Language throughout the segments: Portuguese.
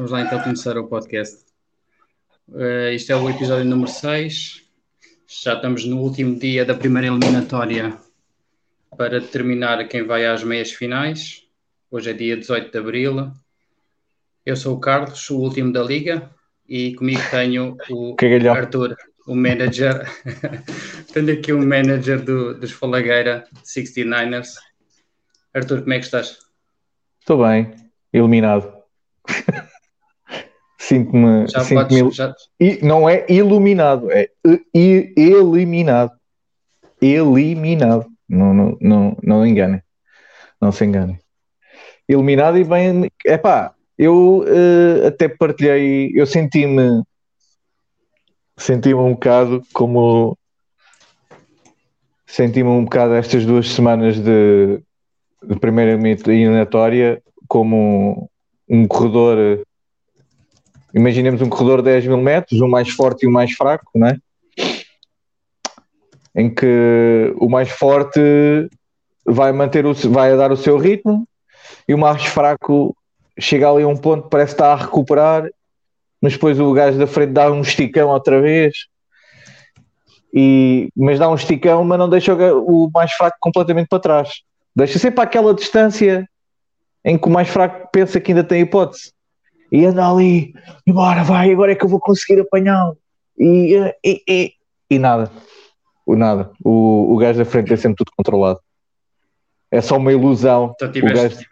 Vamos lá então começar o podcast. Uh, isto é o episódio número 6. Já estamos no último dia da primeira eliminatória para determinar quem vai às meias finais. Hoje é dia 18 de abril. Eu sou o Carlos, o último da liga, e comigo tenho o Cagalhão. Arthur, o manager. tenho aqui o um manager do, dos Falagueira 69ers. Arthur, como é que estás? Estou bem, iluminado. Sinto-me. Sinto podes, já, E não é iluminado, é e- eliminado. Eliminado. Não, não, não, não enganem. Não se enganem. Eliminado e bem. Epá, eu eh, até partilhei. Eu senti-me. Senti-me um bocado como. Senti-me um bocado estas duas semanas de, de primeira eliminatória como um corredor. Imaginemos um corredor de 10 mil metros, o mais forte e o mais fraco, não é? Em que o mais forte vai manter o, vai dar o seu ritmo e o mais fraco chega ali a um ponto que parece estar a recuperar, mas depois o gajo da frente dá um esticão outra vez. E, mas dá um esticão, mas não deixa o, o mais fraco completamente para trás. Deixa sempre aquela distância em que o mais fraco pensa que ainda tem hipótese e anda ali, e bora, vai, agora é que eu vou conseguir apanhá-lo. E, e, e, e nada, o nada. O, o gajo da frente é sempre tudo controlado. É só uma ilusão. então tiveste, gajo-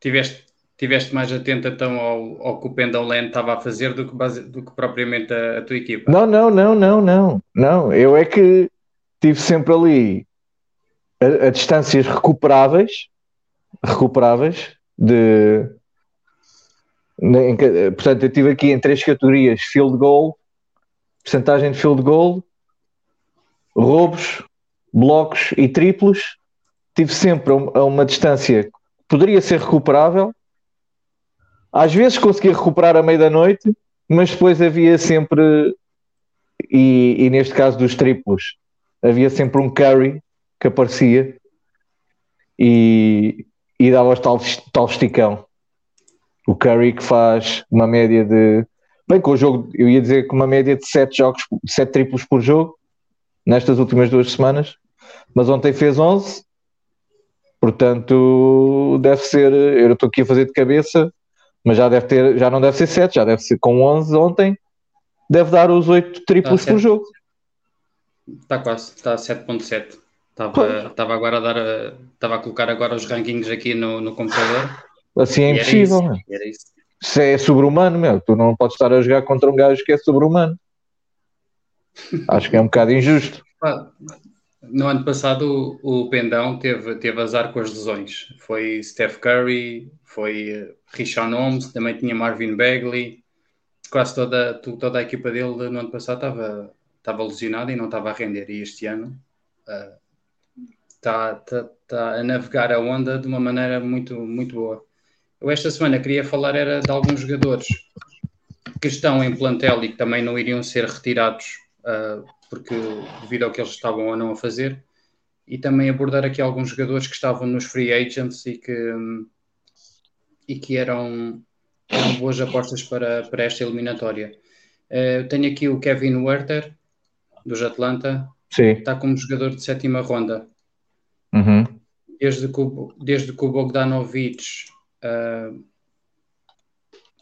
tiveste, tiveste mais atento então ao, ao que o Pendle Land estava a fazer do que, base- do que propriamente a, a tua equipa. Não, não, não, não, não, não. Eu é que tive sempre ali a, a distâncias recuperáveis, recuperáveis de portanto, eu tive aqui em três categorias: field goal, percentagem de field goal, roubos, blocos e triplos. Tive sempre a um- uma distância que poderia ser recuperável. Às vezes conseguia recuperar a meio da noite, mas depois havia sempre, e, e neste caso dos triplos, havia sempre um carry que aparecia e, e dava tal, tal esticão. O Curry que faz uma média de. Bem, com o jogo, eu ia dizer que uma média de 7 jogos, 7 triplos por jogo, nestas últimas duas semanas, mas ontem fez 11, portanto, deve ser. Eu estou aqui a fazer de cabeça, mas já deve ter, já não deve ser 7, já deve ser com 11 ontem, deve dar os 8 triplos certo. por jogo. Está quase, está a 7.7. Estava, estava agora a dar, estava a colocar agora os rankings aqui no, no computador. Assim é impossível, isso, meu. isso. Isso é sobre-humano, meu. Tu não podes estar a jogar contra um gajo que é sobre-humano. Acho que é um bocado injusto. No ano passado o, o Pendão teve, teve azar com as lesões. Foi Steph Curry, foi eh, Richard Holmes, também tinha Marvin Bagley. Quase toda, toda a equipa dele no ano passado estava, estava lesionada e não estava a render. E este ano está tá, tá a navegar a onda de uma maneira muito, muito boa. Eu esta semana queria falar era de alguns jogadores que estão em plantel e que também não iriam ser retirados ah, porque devido ao que eles estavam ou não a fazer e também abordar aqui alguns jogadores que estavam nos free agents e que, e que eram, eram boas apostas para, para esta eliminatória. Eu tenho aqui o Kevin Werther, dos Atlanta, Sim. está como jogador de sétima ronda. Uhum. Desde que o, desde que o Bogdanovic ah,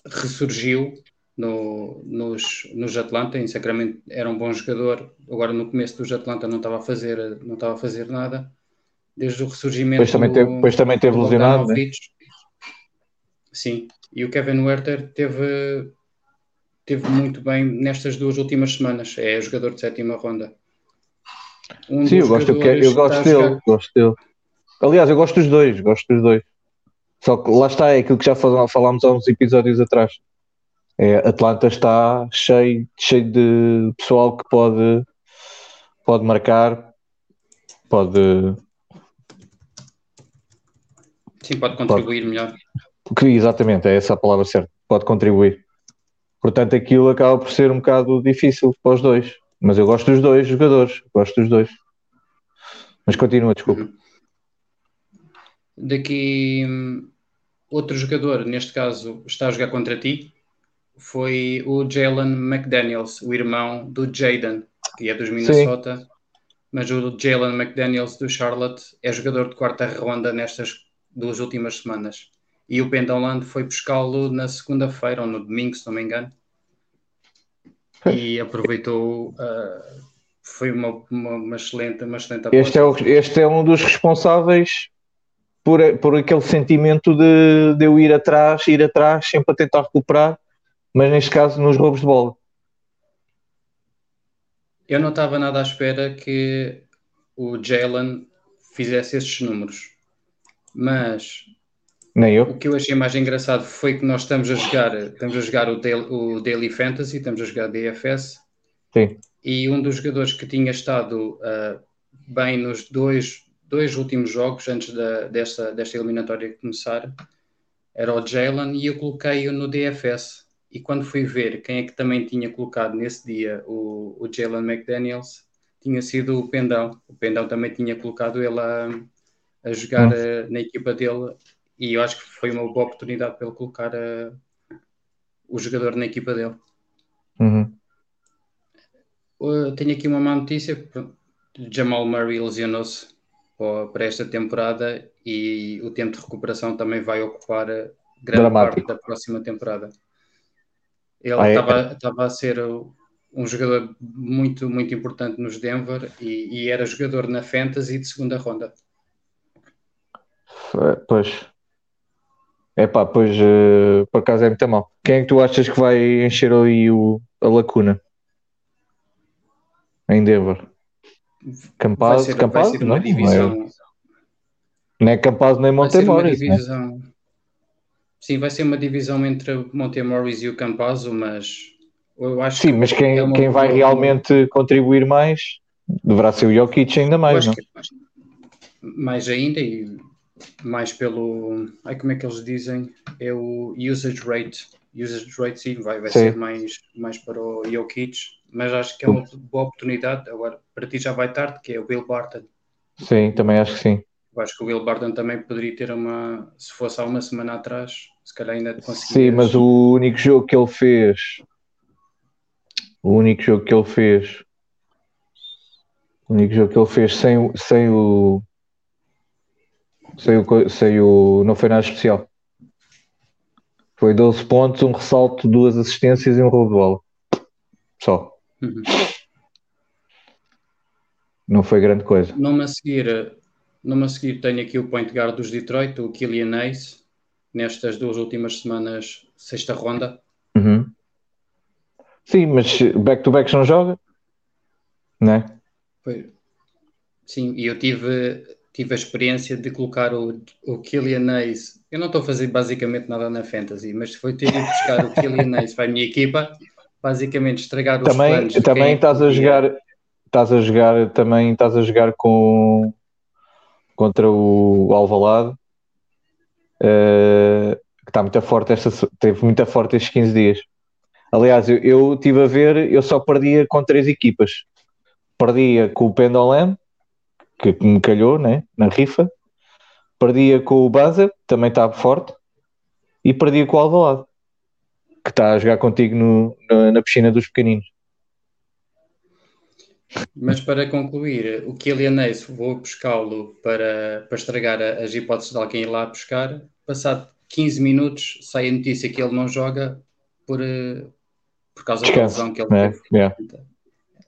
ressurgiu no, nos, nos Atlanta, em Sacramento era um bom jogador, agora no começo dos Atlanta não estava a fazer, não estava a fazer nada. Desde o ressurgimento Depois também teve, depois também teve do lesionado, né? Sim, e o Kevin Werther teve, teve muito bem nestas duas últimas semanas. É jogador de sétima ronda. Um Sim, eu gosto, eu está gosto dele, jogar- gosto dele. Aliás, eu gosto dos dois, gosto dos dois. Só que lá está, é aquilo que já fal- falámos há uns episódios atrás. É, Atlanta está cheio, cheio de pessoal que pode, pode marcar, pode. Sim, pode contribuir melhor. Que, exatamente, é essa a palavra certa, pode contribuir. Portanto, aquilo acaba por ser um bocado difícil para os dois. Mas eu gosto dos dois jogadores, gosto dos dois. Mas continua, desculpa. Daqui hum, outro jogador, neste caso, está a jogar contra ti, foi o Jalen McDaniels, o irmão do Jaden, que é dos Minnesota. Sim. Mas o Jalen McDaniels do Charlotte é jogador de quarta ronda nestas duas últimas semanas. E o Pendleland foi buscá-lo na segunda-feira ou no domingo, se não me engano. E aproveitou. Uh, foi uma, uma, uma, excelente, uma excelente este é, o, este é um dos responsáveis por, por aquele sentimento de, de eu ir atrás, ir atrás, sempre a tentar recuperar, mas neste caso nos roubos de bola. Eu não estava nada à espera que o Jalen fizesse esses números, mas nem eu. O que eu achei mais engraçado foi que nós estamos a jogar, estamos a jogar o, Daily, o Daily Fantasy, estamos a jogar DFS. Sim. E um dos jogadores que tinha estado uh, bem nos dois, dois últimos jogos antes da, desta, desta eliminatória começar era o Jalen e eu coloquei-o no DFS. E quando fui ver quem é que também tinha colocado nesse dia o, o Jalen McDaniels, tinha sido o Pendão. O Pendão também tinha colocado ele a, a jogar uh, na equipa dele e eu acho que foi uma boa oportunidade para ele colocar uh, o jogador na equipa dele. Uhum. Uh, tenho aqui uma má notícia: Jamal Murray lesionou-se para esta temporada e o tempo de recuperação também vai ocupar grande Dramático. parte da próxima temporada. Ele estava ah, é? a ser um jogador muito, muito importante nos Denver e, e, era jogador na Fantasy de segunda ronda. Pois, é pá, pois uh, por acaso é muito mal. Quem é que tu achas que vai encher ali o, a lacuna? Em Denver? Campaz, Campaz? Não, não, é, não é Campaz nem Montemoris. Né? Sim, vai ser uma divisão entre Montemoris e o Campazzo, mas eu acho Sim, mas quem, é quem vai realmente contribuir mais deverá ser o Jokic ainda mais, não? mais ainda e mais pelo. Ai, como é que eles dizem? É o usage rate. Usage rate, sim, vai, vai sim. ser mais, mais para o Jokic, mas acho que é uma boa oportunidade. Agora, para ti já vai tarde, que é o Will Barton. Sim, também acho que sim. Eu acho que o Will Barton também poderia ter uma. Se fosse há uma semana atrás, se calhar ainda conseguia. Sim, mas o único jogo que ele fez. O único jogo que ele fez. O único jogo que ele fez sem, sem o Saiu, saiu, não foi nada especial. Foi 12 pontos, um ressalto, duas assistências e um roubo de bola. Só. Uhum. Não foi grande coisa. Numa a seguir, numa a seguir tenho aqui o point guard dos Detroit, o Killian Ace, nestas duas últimas semanas, sexta ronda. Uhum. Sim, mas back-to-back não joga, né? Foi. Sim, e eu tive tive a experiência de colocar o, o Killian Ace. Eu não estou a fazer basicamente nada na Fantasy, mas foi ter ido buscar o Killian Ace para a minha equipa, basicamente estragar os também, planos. Também estás a jogar, estás a jogar, também estás a jogar com contra o Alvalade, uh, que está muito forte esta, teve muito forte estes 15 dias. Aliás, eu, eu estive a ver, eu só perdia com três equipas. Perdia com o Pendoland, que me calhou né, na rifa. Perdia com o Baza, também estava forte. E perdia com o Alvalade, que está a jogar contigo no, na, na piscina dos pequeninos. Mas para concluir, o Kylian Ace, vou buscá-lo para, para estragar as hipóteses de alguém ir lá buscar. Passado 15 minutos, sai a notícia que ele não joga por, eh, por causa Descanso. da lesão que ele é, teve. Yeah.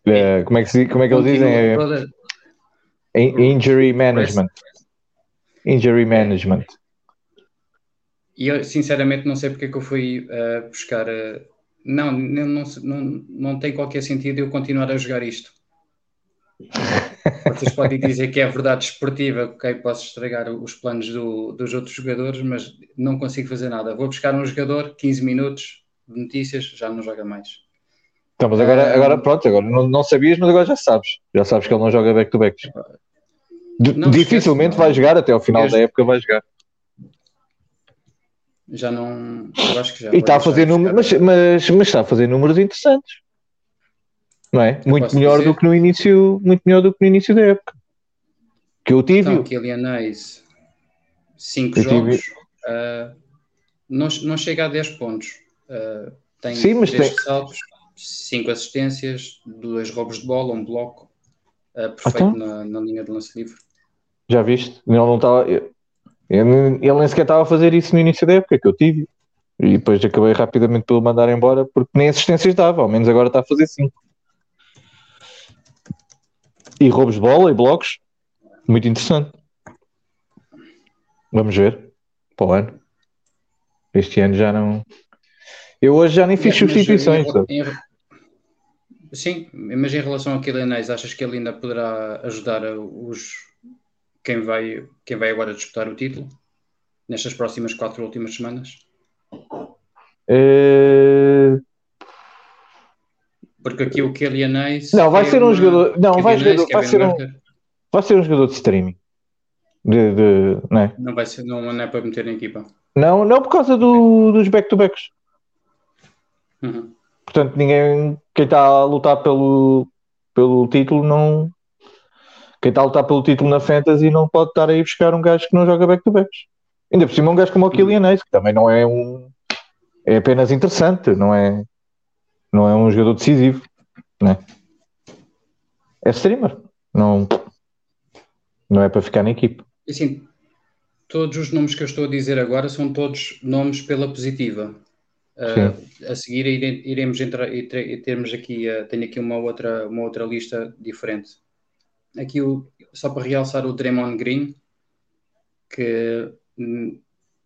É, como, é que, como é que eles dizem? É, toda, Injury management. Injury management. E eu, sinceramente, não sei porque é que eu fui uh, buscar. Uh, não, não, não, não, não tem qualquer sentido eu continuar a jogar isto. Vocês podem dizer que é verdade esportiva, ok, posso estragar os planos do, dos outros jogadores, mas não consigo fazer nada. Vou buscar um jogador, 15 minutos de notícias, já não joga mais. Então, mas agora, agora pronto, agora não, não sabias, mas agora já sabes. Já sabes que ele não joga back-to-back. Dificilmente vai jogar até ao final da época, vai jogar. Já não. Eu acho que já. E está a fazer números, mas, mas, mas, está a fazer números interessantes. Não é? Eu muito melhor dizer... do que no início, muito melhor do que no início da época. Que eu tive. Então, Kylian Ace, 5 jogos, uh, não, não chega a 10 pontos. Uh, Tem Sim, mas tem- ressaltos, cinco assistências, dois roubos de bola, um bloco, uh, perfeito Então? na, na linha de lance livre. Já viste? Ele não estava. eu- Ele nem sequer estava a fazer isso no início da época que eu tive. E depois acabei rapidamente pelo mandar embora porque nem assistências dava, ao menos agora está a fazer 5. E roubos de bola e blocos. Muito interessante. Vamos ver. Para o ano. Este ano já não. Eu hoje já nem fiz substituições. em- em- sim, mas em relação ao Kylian achas que ele ainda poderá ajudar a- os quem vai, quem vai agora disputar o título nestas próximas quatro últimas semanas? Eh, Porque aqui o Kylian Hayes Não, vai ser um jogador- não, vai jogador- vai ser um- Vai ser um jogador de streaming. De, de- não, é? Não vai ser, não, não é para meter na equipa. não, não por causa do- dos back-to-backs. Uhum. Portanto, ninguém. Quem está a lutar pelo, pelo título não. Quem está a lutar pelo título na Fantasy não pode estar aí buscar um gajo que não joga back-to-backs. Ainda por cima, um gajo como o Kylian Hayes, que também não é um. É apenas interessante, não é. Não é um jogador decisivo. Né? É streamer. Não, não é para ficar na equipe. E Assim, todos os nomes que eu estou a dizer agora são todos nomes pela positiva. Uh, a seguir ire- iremos entrar e temos aqui, uh, tenho aqui uma outra, uma outra lista diferente. Aqui o, só para realçar o Draymond Green, que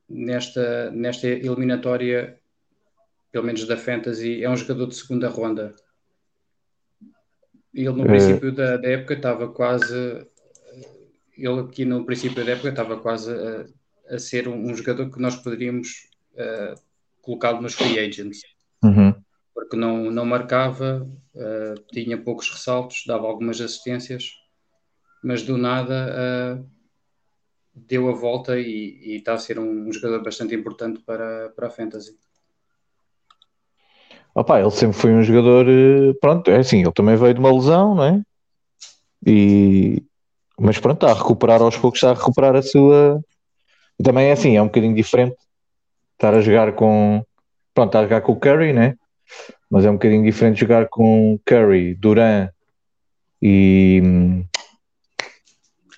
nesta, nesta eliminatória, pelo menos da Fantasy, é um jogador de segunda ronda. Ele no Eh. princípio da, da época estava quase ele aqui no princípio da época estava quase a, a ser um, um jogador que nós poderíamos uh, colocá-lo nos free agents, Uhum. porque não, não marcava, uh, tinha poucos ressaltos, dava algumas assistências, mas do nada uh, deu a volta e, está a ser um, um jogador bastante importante para, para a Fantasy. Opa, ele sempre foi um jogador. eh, Pronto, é assim, ele também veio de uma lesão, não é? E, mas pronto, está a recuperar aos poucos, está a recuperar a sua. Também é assim, é um bocadinho diferente estar a jogar com. Pronto, está a jogar com o Curry, né? Mas é um bocadinho diferente jogar com Curry, Duran e,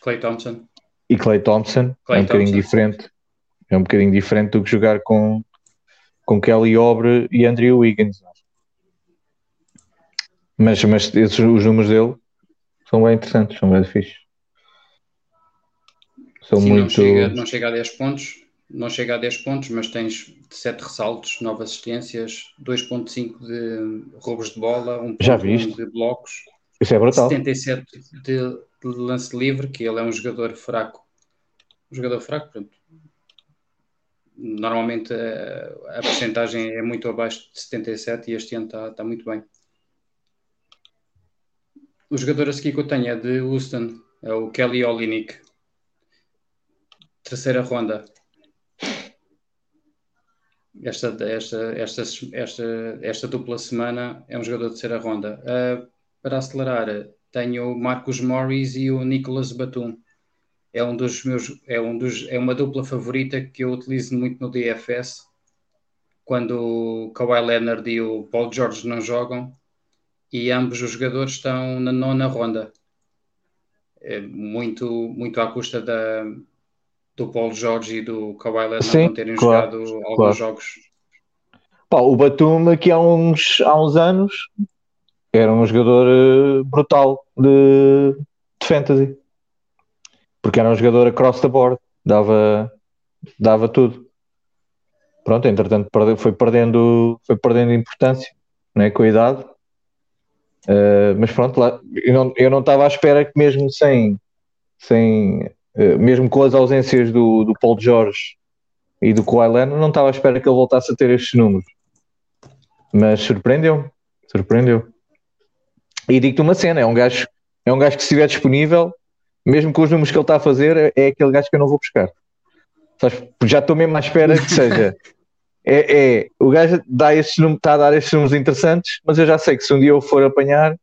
Clay Thompson. e Clay Thompson. Klay é um bocadinho Thompson. diferente. É um bocadinho diferente do que jogar com, com Kelly Obre e Andrew Wiggins. Mas, mas esses, os números dele são bem interessantes, são bem fixes. São Sim, não, muito. chega, não chega a 10 pontos, não chega a 10 pontos, mas tens 7 ressaltos, 9 assistências, 2.5 de roubos de bola, 1.1 Já viste? de blocos, Isso é brutal. 77 de, de lance livre, que ele é um jogador fraco. Um jogador fraco, pronto. Normalmente a, a porcentagem é muito abaixo de 77 e este ano está, muito bem. O jogador a seguir que eu tenho é de Houston, é o Kelly Olynyk. Terceira ronda. Esta, esta, esta, esta, esta dupla semana é um jogador de terceira ronda. Uh, para acelerar, tenho o Marcus Morris e o Nicholas Batum. É um dos meus, é um dos, é uma dupla favorita que eu utilizo muito no DFS. Quando o Kawhi Leonard e o Paul George não jogam e ambos os jogadores estão na nona ronda. É muito, muito à custa da, do Paul George e do Kawhi Leonard Sim, não terem claro, jogado alguns claro. jogos. Pá, o Batum aqui há uns, há uns anos era um jogador eh, brutal de, de fantasy. Porque era um jogador across the board, dava, dava tudo. Pronto, entretanto foi perdendo, foi perdendo importância né, com a idade. Eh, mas pronto, lá, eu não estava à espera que mesmo sem, sem eh, mesmo com as ausências do, do Paul George e do Kawhi Leonard, não estava à espera que ele voltasse a ter estes números. Mas surpreendeu, surpreendeu. E digo-te uma cena, é um gajo, é um gajo que se estiver disponível, mesmo com os números que ele está a fazer, é, é aquele gajo que eu não vou buscar. Já estou mesmo à espera que seja. É, é, o gajo dá estes está a dar estes números interessantes, mas eu já sei que se um dia eu for apanhar,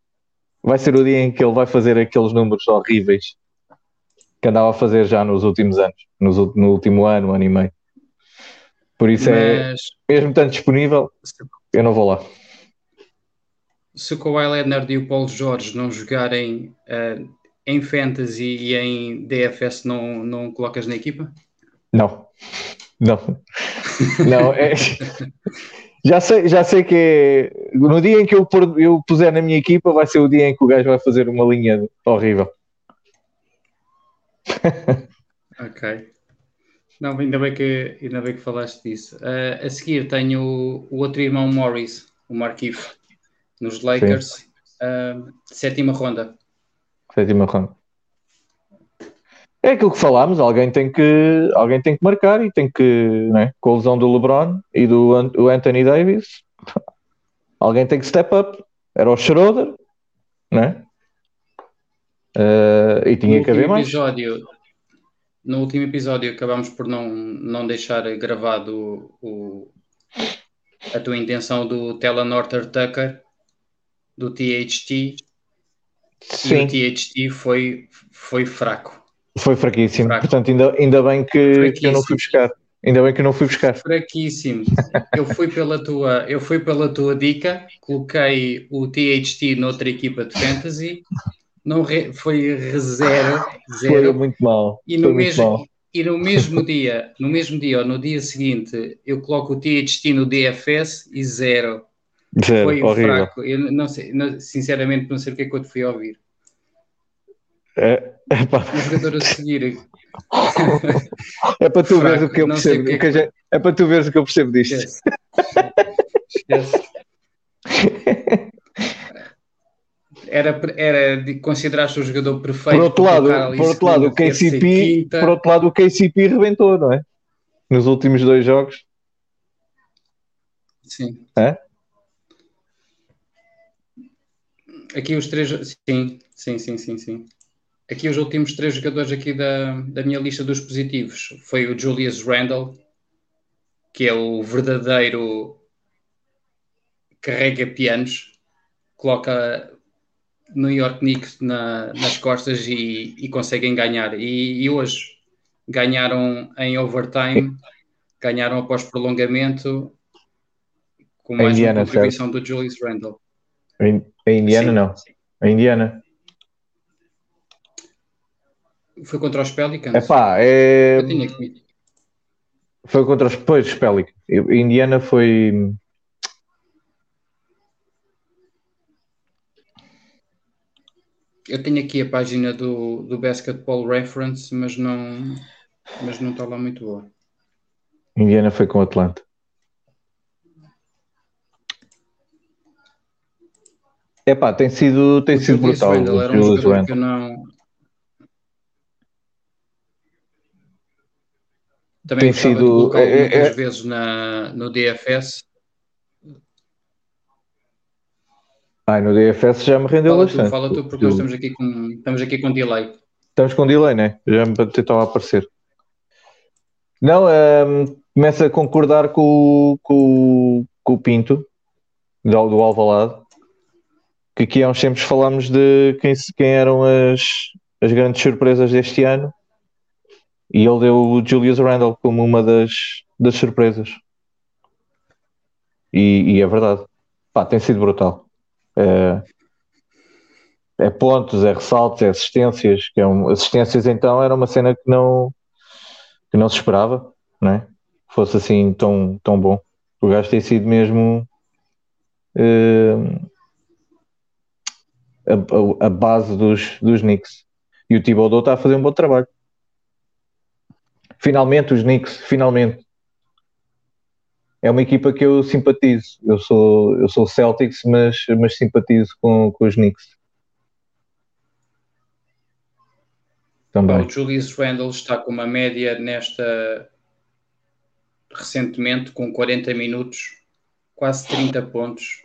vai ser o dia em que ele vai fazer aqueles números horríveis que andava a fazer já nos últimos anos, nos, no último ano, ano e meio. Por isso é, Mas mesmo tanto disponível, eu não vou lá. Se o Kawhi Leonard e o Paulo Jorge não jogarem uh, em Fantasy e em DFS, não, não colocas na equipa? Não. Não. Não, é... já, sei, já sei que é... no dia em que eu, eu puser na minha equipa vai ser o dia em que o gajo vai fazer uma linha horrível. ok. Não, ainda bem que, ainda bem que falaste disso. Uh, a seguir tenho o, o, outro irmão Morris, o Marquif, nos Lakers, uh, sétima ronda. Sétima ronda. É aquilo que falámos, alguém tem que, alguém tem que marcar e tem que, né, com a lesão do LeBron e do Anthony Davis, alguém tem que step up. Era o Schroeder, né? Uh, e tinha no que haver mais. Episódio, no último episódio acabámos por não, não deixar gravado o, a tua intenção do Telenorter Tucker, do THT, Sim. e o THT foi, foi fraco. Foi fraquíssimo, fraco. portanto ainda, ainda bem que, que eu não fui buscar. Ainda bem que não fui buscar. Fraquíssimo. Eu fui pela tua, eu fui pela tua dica, coloquei o THT noutra equipa de fantasy não re, foi zero, zero. Foi muito mal. E no, mesmo, mal. e no mesmo dia, no mesmo dia ou no dia seguinte, eu coloco o THT no DFS e zero. Zero, foi horrível. fraco. Eu não sei, não, sinceramente não sei o que é que eu te fui ouvir. É, é pá. Um jogador a seguir. é para tu veres o que eu percebo. Que é, que... Gente, é para tu veres o que eu percebo disto. Esquece. Esquece. era, era de considerar-se o jogador perfeito. Por outro lado, por outro lado, o KCP, por outro lado, o KCP rebentou, não é? Nos últimos dois jogos. Sim. É? Aqui os três, sim, sim, sim, sim, sim. Aqui os últimos três jogadores aqui da, da minha lista dos positivos foi o Julius Randle, que é o verdadeiro carrega pianos, coloca New York Knicks na, nas costas e, e conseguem ganhar. E, e, hoje ganharam em overtime, ganharam após prolongamento, com mais Indiana, uma contribuição certo? do Julius Randle. A Indiana sim, não. Sim. A Indiana. Foi contra os Pelicans? Epá, é... Que... Foi contra os, pois, Pelicans. Indiana foi Eu tenho aqui a página do, do Basketball Reference, mas não, mas não está lá muito boa. Indiana foi com o Atlanta. Epá, tem sido, tem o sido brutal. Randall era um jogador que eu não... Também tem sido é, é, muitas é... vezes na, no DFS Ai, no DFS já me rendeu fala bastante. Tu, fala tu, porque nós estamos aqui com, estamos aqui com delay. Estamos com delay, né? Já me a aparecer. Não, um, começo a concordar com, com, com o Pinto, do, do Alvalade, que aqui há uns tempos falámos de quem, quem eram as, as grandes surpresas deste ano, e ele deu o Julius Randle como uma das, das surpresas. E, e é verdade. Pá, tem sido brutal. É, é pontos, é ressaltos, é assistências, que é um, assistências então era uma cena que não que não se esperava, né? Fosse assim tão, tão bom. O gajo tem sido mesmo uh, a, a, base dos, dos Knicks. E o Thibodeau está a fazer um bom trabalho. Finalmente os Knicks, finalmente é uma equipa que eu simpatizo. Eu sou, eu sou Celtics, mas, mas simpatizo com, com os Knicks. Também. O Julius Randle está com uma média nesta recentemente com 40 minutos, quase 30 pontos,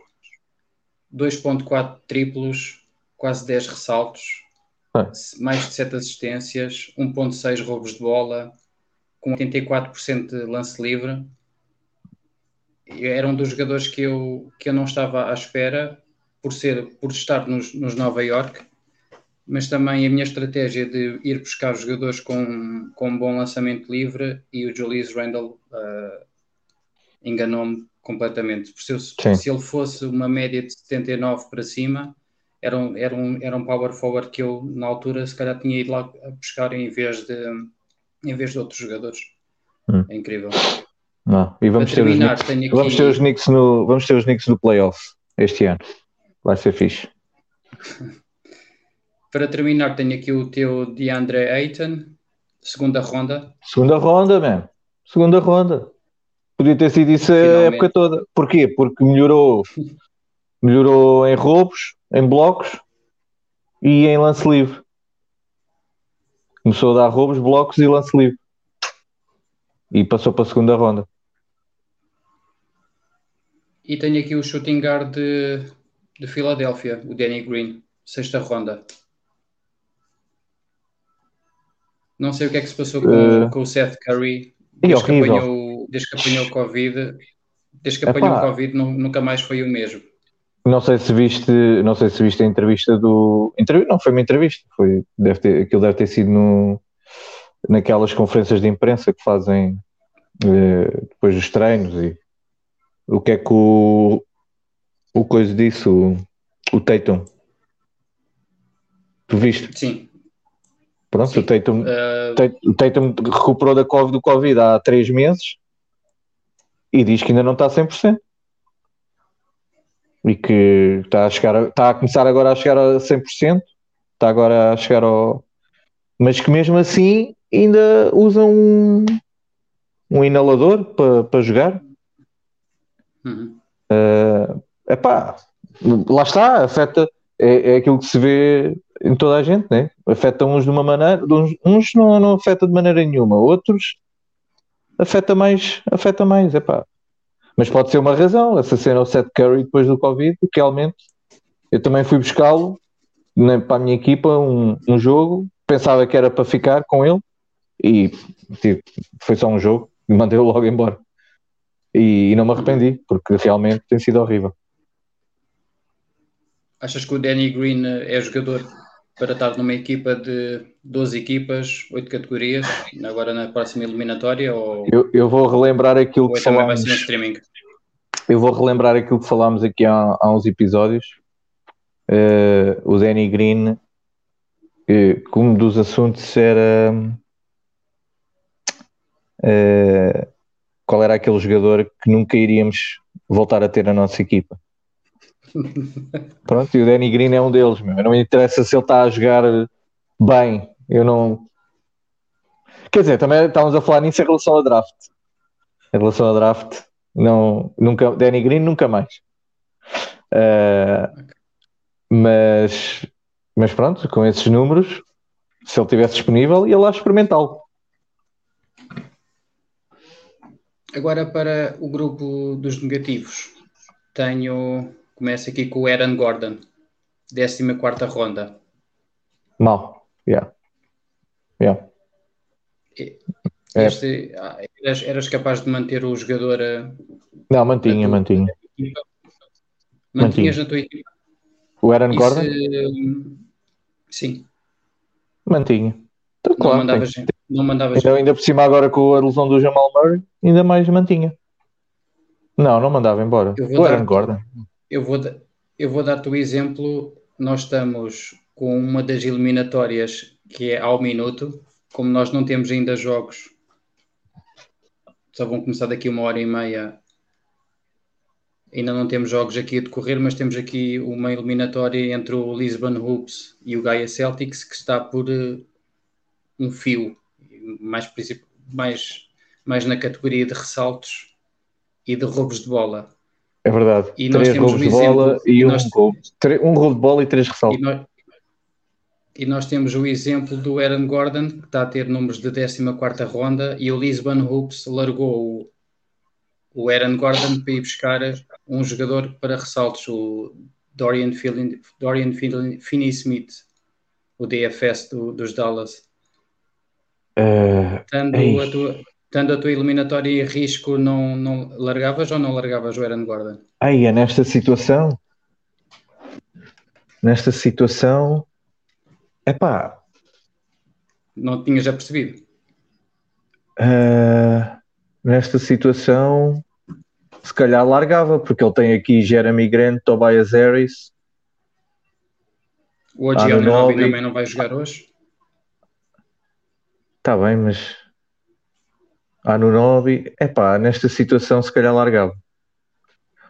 2.4 triplos, quase 10 ressaltos, ah. mais de 7 assistências, 1.6 roubos de bola, com 84% de lance livre era um dos jogadores que eu, que eu não estava à espera por ser por estar nos, nos Nova York, mas também a minha estratégia de ir buscar jogadores com, com um bom lançamento livre e o Julius Randle uh, enganou-me completamente. Se, eu, se ele fosse uma média de 79 para cima, era um, era, um, era um power forward que eu, na altura, se calhar tinha ido lá a buscar em vez de, em vez de outros jogadores. Hum. É incrível. Não. E vamos, ter, terminar, os Knicks, aqui... vamos ter os Knicks no vamos ter os Knicks no playoff este ano. Vai ser fixe. Para terminar, tenho aqui o teu DeAndre Ayton, segunda ronda. Segunda ronda, man. Segunda ronda. Podia ter sido isso Finalmente. a época toda. Porquê? Porque melhorou, melhorou em roubos, em blocos e em lance livre. Começou a dar roubos, blocos e lance livre. E passou para a segunda ronda. E tenho aqui o shooting guard de, de Filadélfia, o Danny Green, sexta ronda. Não sei o que é que se passou com, uh, com o Seth Curry desde, que apanhou, desde que apanhou o Covid. Desde que apanhou o Covid nunca mais foi o mesmo. Não sei se viste, não sei se viste a entrevista do. Não, foi uma entrevista. Foi, deve ter, aquilo deve ter sido no, naquelas conferências de imprensa que fazem eh, depois dos treinos e o que é que o, o coisa disse, o, o Tatum. Tu viste? Sim. Pronto, Sim. O, Tatum, uh... o Tatum recuperou da COVID, do Covid há três meses e diz que ainda não está a 100%. E que está a, chegar, está a começar agora a chegar a 100%, está agora a chegar ao. Mas que mesmo assim ainda usa um, um inalador para, para jogar. Uhum. Uh, epá, lá está, afeta, é, é aquilo que se vê em toda a gente, né? Afeta uns de uma maneira, uns não, não afeta de maneira nenhuma, outros afeta mais, afeta mais, epá. Mas pode ser uma razão, essa cena o Seth Curry depois do Covid, porque realmente eu também fui buscá-lo né, para a minha equipa um, um jogo, pensava que era para ficar com ele e tipo, foi só um jogo e mandei-o logo embora. E, e, não me arrependi, porque realmente tem sido horrível. Achas que o Danny Green é jogador para estar numa equipa de 12 equipas, 8 categorias, agora na próxima eliminatória? Ou... Eu, eu vou relembrar aquilo que falámos. streaming? Eu vou relembrar aquilo que falámos aqui há, há uns episódios. Uh, o Danny Green, uh, como dos assuntos era. Uh, qual era aquele jogador que nunca iríamos voltar a ter na nossa equipa? Pronto, e o Danny Green é um deles, meu. Não me interessa se ele está a jogar bem. Eu não. Quer dizer, também estávamos a falar nisso em relação ao draft. Em relação ao draft, não, nunca, Danny Green nunca mais. Uh, mas, mas pronto, com esses números, se ele estivesse disponível, ia lá experimentá-lo. Agora para o grupo dos negativos, tenho Começa aqui com o Aaron Gordon, 14 ronda. Mal, yeah. Yeah. Este, é. eras, eras, capaz de manter o jogador. Eh, Não, mantinha, mantinha. Mantinhas na tua equipa? O Aaron e Gordon? Se... Sim. Mantinha. Então, não claro, mandavas, tem, não mandavas então, ainda por cima agora com a lesão do Jamal Murray, ainda mais mantinha. Não, não mandava embora. O Aaron Gordon eu vou, eu vou dar-te o exemplo. Nós estamos com uma das eliminatórias que é ao minuto, como nós não temos ainda jogos, só vão começar daqui uma hora e meia. Ainda não temos jogos aqui a decorrer, mas temos aqui uma eliminatória entre o Lisbon Hoops e o Gaia Celtics que está por uh, um fio, mais, mais, mais na categoria de ressaltos e de roubos de bola. É verdade. E três roubos um de bola e um, nós, roubo. um roubo de bola e três ressaltos. E nós, e nós temos o exemplo do Aaron Gordon, que está a ter números de 14 ronda, e o Lisbon Hoops largou o, o Aaron Gordon para ir buscar um jogador para ressaltos, o Dorian, Dorian Finney-Smith, o DFS do, dos Dallas. Uh, Tendo a tua, Estando a tua eliminatória em risco, não, não largavas ou não largavas o Aaron Gordon? Aí, é nesta situação. Nesta situação. é pá. Não tinhas já percebido? Uh, nesta situação. se calhar largava, porque ele tem aqui Jeremy Grant, Tobias Harris. O OG Anunobi também não vai jogar hoje? Está bem, mas Anunobi, é pá, nesta situação se calhar largava.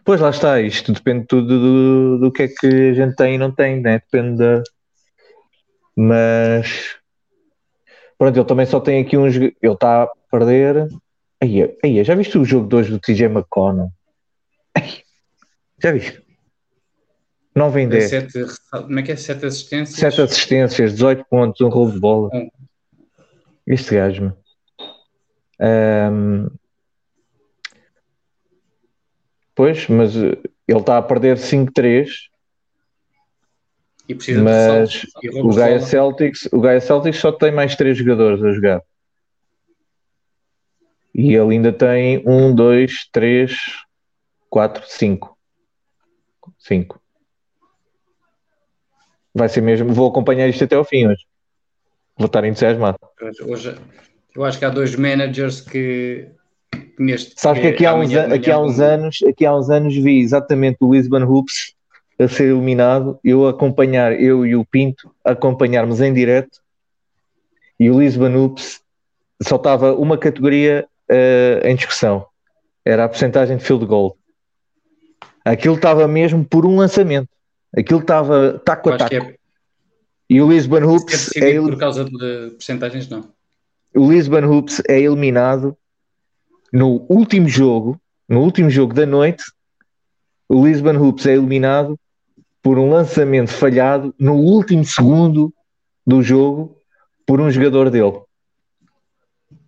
Pois lá está, isto depende tudo do, do que é que a gente tem e não tem, né? Depende da. Mas pronto, ele também só tem aqui uns. Ele está a perder. Aí, aí, já viste o jogo 2 do TJ McConnell? Ai, já viste? Não vem 10. Sete, como é que é? 7 assistências? 7 assistências, 18 pontos, um roubo de bola. Este gajo, um, Pois, mas ele está a perder 5-3. E precisa mas de o Gaia, Celtics, o Gaia Celtics só tem mais 3 jogadores a jogar. E ele ainda tem 1, 2, 3, 4, 5. 5. Vai ser mesmo. Vou acompanhar isto até ao fim hoje. Vou estar entusiasmado. Hoje, eu acho que há dois managers que neste. Sabes que aqui há, uns, amanhã, aqui, há uns anos, aqui há uns anos vi exatamente o Lisbon Hoops a ser eliminado, eu acompanhar, eu e o Pinto, acompanharmos em direto, e o Lisbon Hoops só estava uma categoria uh, em discussão, era a porcentagem de field goal. Aquilo estava mesmo por um lançamento. Aquilo estava taco a taco. É... E o Lisbon Hoops é, é por causa de porcentagens, não. O Lisbon Hoops é eliminado no último jogo, no último jogo da noite, o Lisbon Hoops é eliminado por um lançamento falhado no último segundo do jogo por um jogador dele.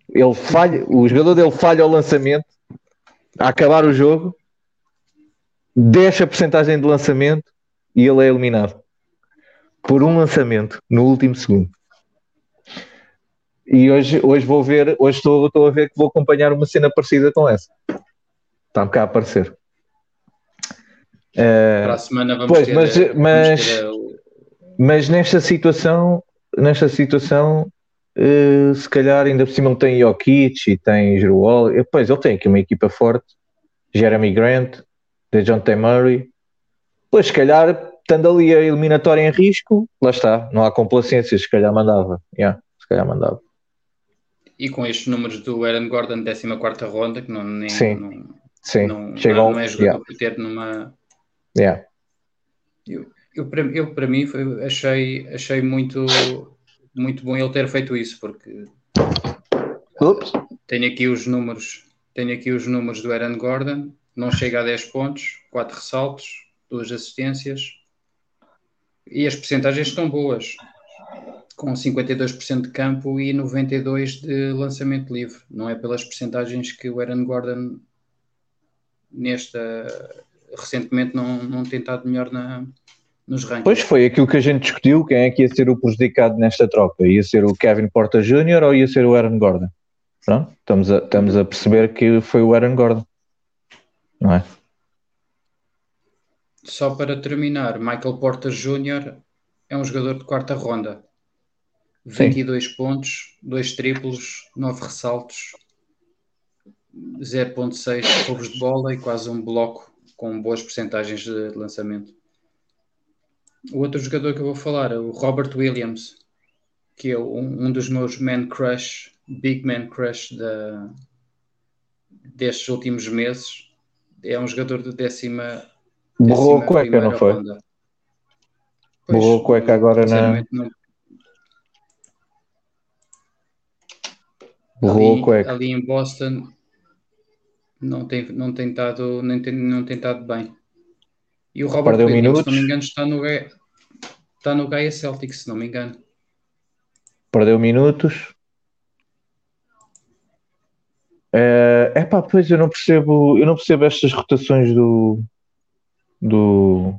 Ele falha, o jogador dele falha o lançamento a acabar o jogo, deixa a porcentagem de lançamento e ele é eliminado por um lançamento no último segundo. E hoje, hoje vou ver, hoje estou, estou a ver que vou acompanhar uma cena parecida com essa. Está-me cá a aparecer. Uh, Para a semana vamos pois, ter, mas, vamos mas, ter mas nesta situação, nesta situação, uh, se calhar ainda por cima tem Jokic e tem Jerual, pois ele tem aqui uma equipa forte, Jeremy Grant, de John T. Murray, pois se calhar estando ali a eliminatória em risco, lá está, não há complacência, se calhar mandava, yeah, se calhar mandava. E com estes números do Aaron Gordon, 14 ronda, que não, nem, sim, não, sim. não, Chegou, não é jogador yeah. para ter numa. Yeah. Eu, eu, para, eu, para mim, foi, achei, achei muito, muito bom ele ter feito isso, porque. Ups. Tenho aqui os números. Tenho aqui os números do Aaron Gordon, não chega a 10 pontos, 4 ressaltos, 2 assistências e as percentagens estão boas com 52% de campo e 92% de lançamento livre. Não é pelas percentagens que o Aaron Gordon nesta recentemente não, não tem estado melhor na, nos rankings. Pois foi aquilo que a gente discutiu, quem é que ia ser o prejudicado nesta troca? Ia ser o Kevin Porter Jr. ou ia ser o Aaron Gordon? Pronto, estamos a, estamos a perceber que foi o Aaron Gordon, não é? Só para terminar, Michael Porter Jr. é um jogador de quarta ronda. 22 Sim. pontos, 2 triplos, 9 ressaltos, 0.6 roubos de bola e quase um bloco com boas percentagens de lançamento. O outro jogador que eu vou falar é o Robert Williams, que é um, um dos meus man crush, big man crush da, destes últimos meses. É um jogador de décima. Borrou a cueca, não foi? Borrou a cueca agora na. Não, ali, ali em Boston não tem, não tem estado, nem tem, não tem estado bem. E o Robert Perdeu Williams, minutos. se não me engano, está no, está no Gaia Celtics, se não me engano. Perdeu minutos. É pá, pois eu não percebo, eu não percebo estas rotações do do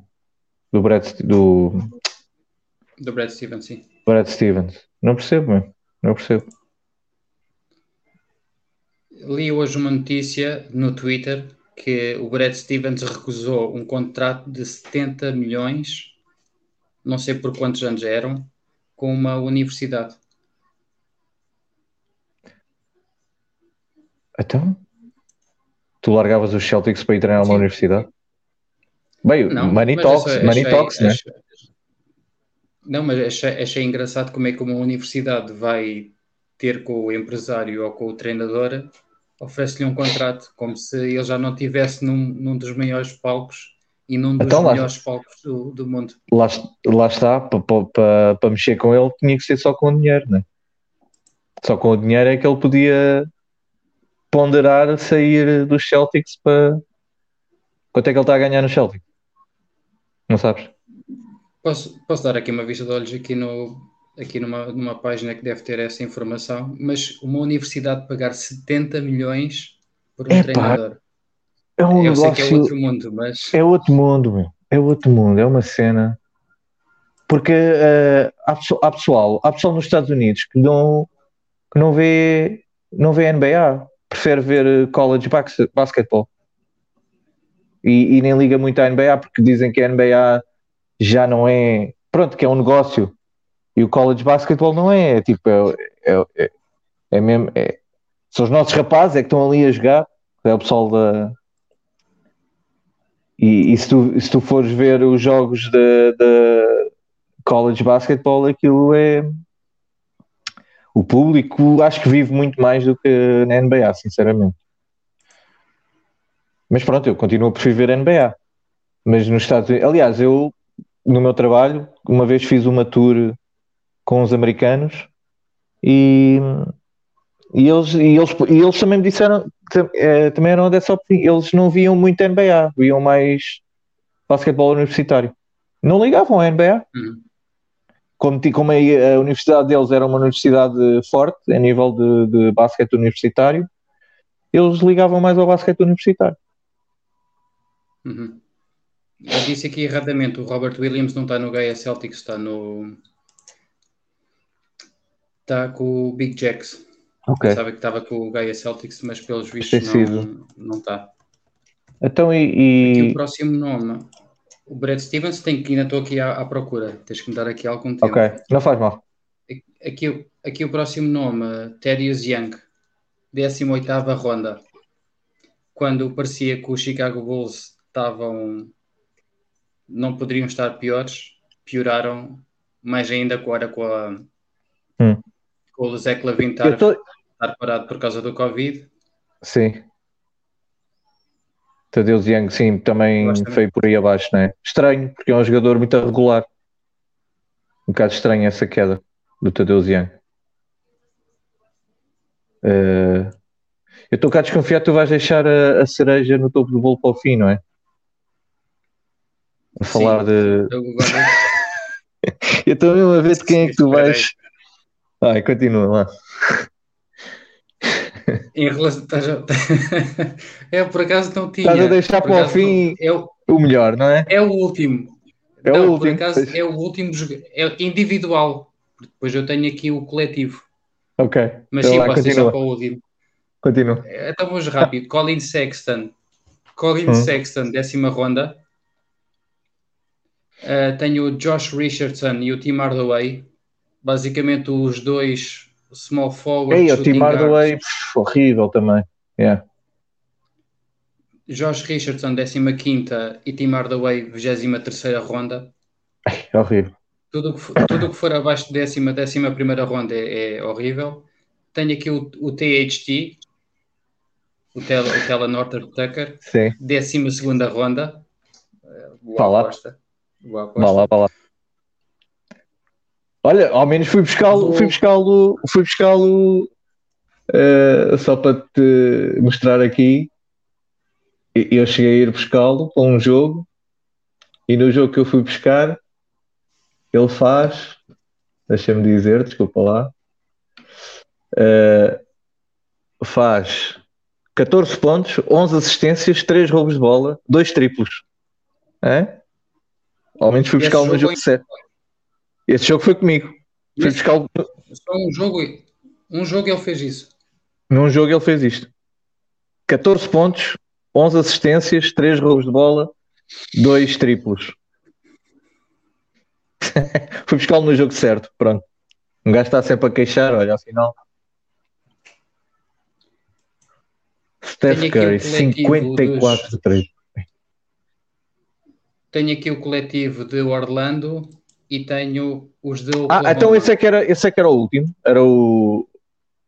do Brad do do Brad Stevens, sim. Brad Stevens. Não percebo, mesmo. não percebo li hoje uma notícia no Twitter que o Brad Stevens recusou um contrato de 70 milhões, não sei por quantos anos eram, com uma universidade. Então? Tu largavas os Celtics para ir treinar uma Sim. universidade? Bem, Não, Money Talks, achei- Money achei- Talks, né? achei- Não, mas achei, achei engraçado como é que uma universidade vai ter com o empresário ou com o treinador, oferece-lhe um contrato, como se ele já não estivesse num, num dos maiores palcos e num dos Então lá- melhores palcos do, do mundo. Lá, lá está, para mexer com ele tinha que ser só com o dinheiro, né? Só com o dinheiro é que ele podia ponderar sair dos Celtics para. Quanto é que ele está a ganhar no Celtic? Não sabes? Posso, posso dar aqui uma vista de olhos aqui, no, aqui numa, numa página que deve ter essa informação, mas uma universidade pagar 70 milhões por um Epá, treinador. É um Eu sei que é negócio. outro mundo, mas É outro mundo, meu. É outro mundo, é uma cena. Porque eh, há, há pessoal, há pessoal nos Estados Unidos que não, que não vê, não vê NBA, prefere ver eh, college bas- basketball. E, e nem liga muito à NBA porque dizem que a NBA já não é, pronto, que é um negócio. E o college basketball não é, é tipo, é, é, é, é mesmo, é- são os nossos rapazes é que estão ali a jogar, é o pessoal da, e, e se, tu, se tu fores ver os jogos da college basketball, aquilo é. O público acho que vive muito mais do que na NBA, sinceramente. Mas pronto, eu continuo a preferir NBA. Mas nos Estados Unidos. Aliás, eu, no meu trabalho, uma vez fiz uma tour com os americanos e. E eles, e, eles, e eles também me disseram, eh, também eram dessa opinião, eles não viam muito NBA, viam mais basquetebol universitário. Não ligavam à NBA. Uhum. Como, como a, a universidade deles era uma universidade forte a nível de, de basquete universitário, eles ligavam mais ao basquete universitário. Uhum. Eu disse aqui erradamente, o Robert Williams não está no Gaia Celtics, está no. Está com o Big Jacks. Ok. Pensava que estava com o Gaia Celtics, mas pelos vistos não, não está. Então, E e, o próximo nome, o Brad Stevens, tem que ainda estou aqui à, à procura, tens que me dar aqui algum tempo. Ok, não faz mal. Aqui, o- aqui o próximo nome, Thaddeus Young, 18ª ronda. Quando parecia que os Chicago Bulls estavam não poderiam estar piores, pioraram mais ainda agora com, a, Hum. O Zach Lavin Eu estar, tô- estar parado por causa do Covid. Sim. Tadeu Young, sim, também também. foi por aí abaixo, né? Estranho, porque é um jogador muito regular. Um bocado estranho essa queda do Tadeu Young. Eh, eu estou cá desconfiado que tu vais deixar a, a cereja no topo do bolo para o fim, não é? A Sim. falar de. Eu Eu estou mesmo a ver de quem é que tu vais. Ai, continua lá. em relação, é por acaso não tinha. Estás a deixar para o fim não- é, o- o melhor, não é? é o último. É o não, último, por acaso é o último é individual. Depois eu tenho aqui o coletivo. Ok. Mas Então sim, posso deixar para o último. Continua. Então vamos rápido. Colin Sexton. Colin Hum. Sexton, décima ronda. Uh, tenho o Josh Richardson e o Tim Hardaway. Basicamente os dois small forward Ei, o Tim. Hardaway, horrível também. Yeah. Josh Richardson, décima quinta e Tim Hardaway, vigésima terceira ronda. Ai, horrível. Tudo o que, for- tudo que for abaixo de décima, décima primeira ronda é, é horrível. Tenho aqui o, o THT, o, Tel, o Telenorter Tucker, Sim, décima segunda ronda. Boa Vá lá. aposta. Boa aposta. vá lá, vá lá. Olha, ao menos fui buscá-lo, fui buscá-lo, fui buscá-lo eh, só para te mostrar aqui. Eu cheguei a ir buscá-lo para um jogo e no jogo que eu fui buscar, ele faz, deixa-me dizer, desculpa lá, eh, faz 14 pontos, 11 assistências, 3 roubos de bola, 2 triplos. É? Ao menos fui buscá-lo no jogo jogo 7. Esse jogo foi comigo. Fui Esse- buscá-lo. Só um jogo, um jogo ele fez isso. Num jogo ele fez isto. 14 pontos, 11 assistências, 3 roubos de bola, 2 triplos. Fui buscá-lo no jogo certo. Pronto. Um gajo está sempre a queixar, olha, afinal. Steph Curry, 54 3. Tenho aqui o coletivo de Orlando e tenho os de Oklahoma. Ah, então esse é que era, esse é que era o último? Era o,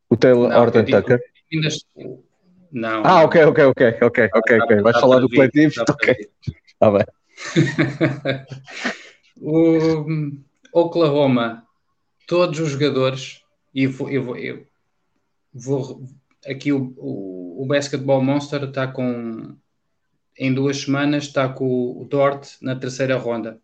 o Taylor não, Horton Tucker? Não. Ah, ok, ok, ok, ok, ok, ok. Vais falar do coletivo? Ok. Está bem. o Oklahoma, todos os jogadores, e eu vou, eu eu vou aqui o, o, o Basketball Monster está com em duas semanas está com o Dort na terceira ronda.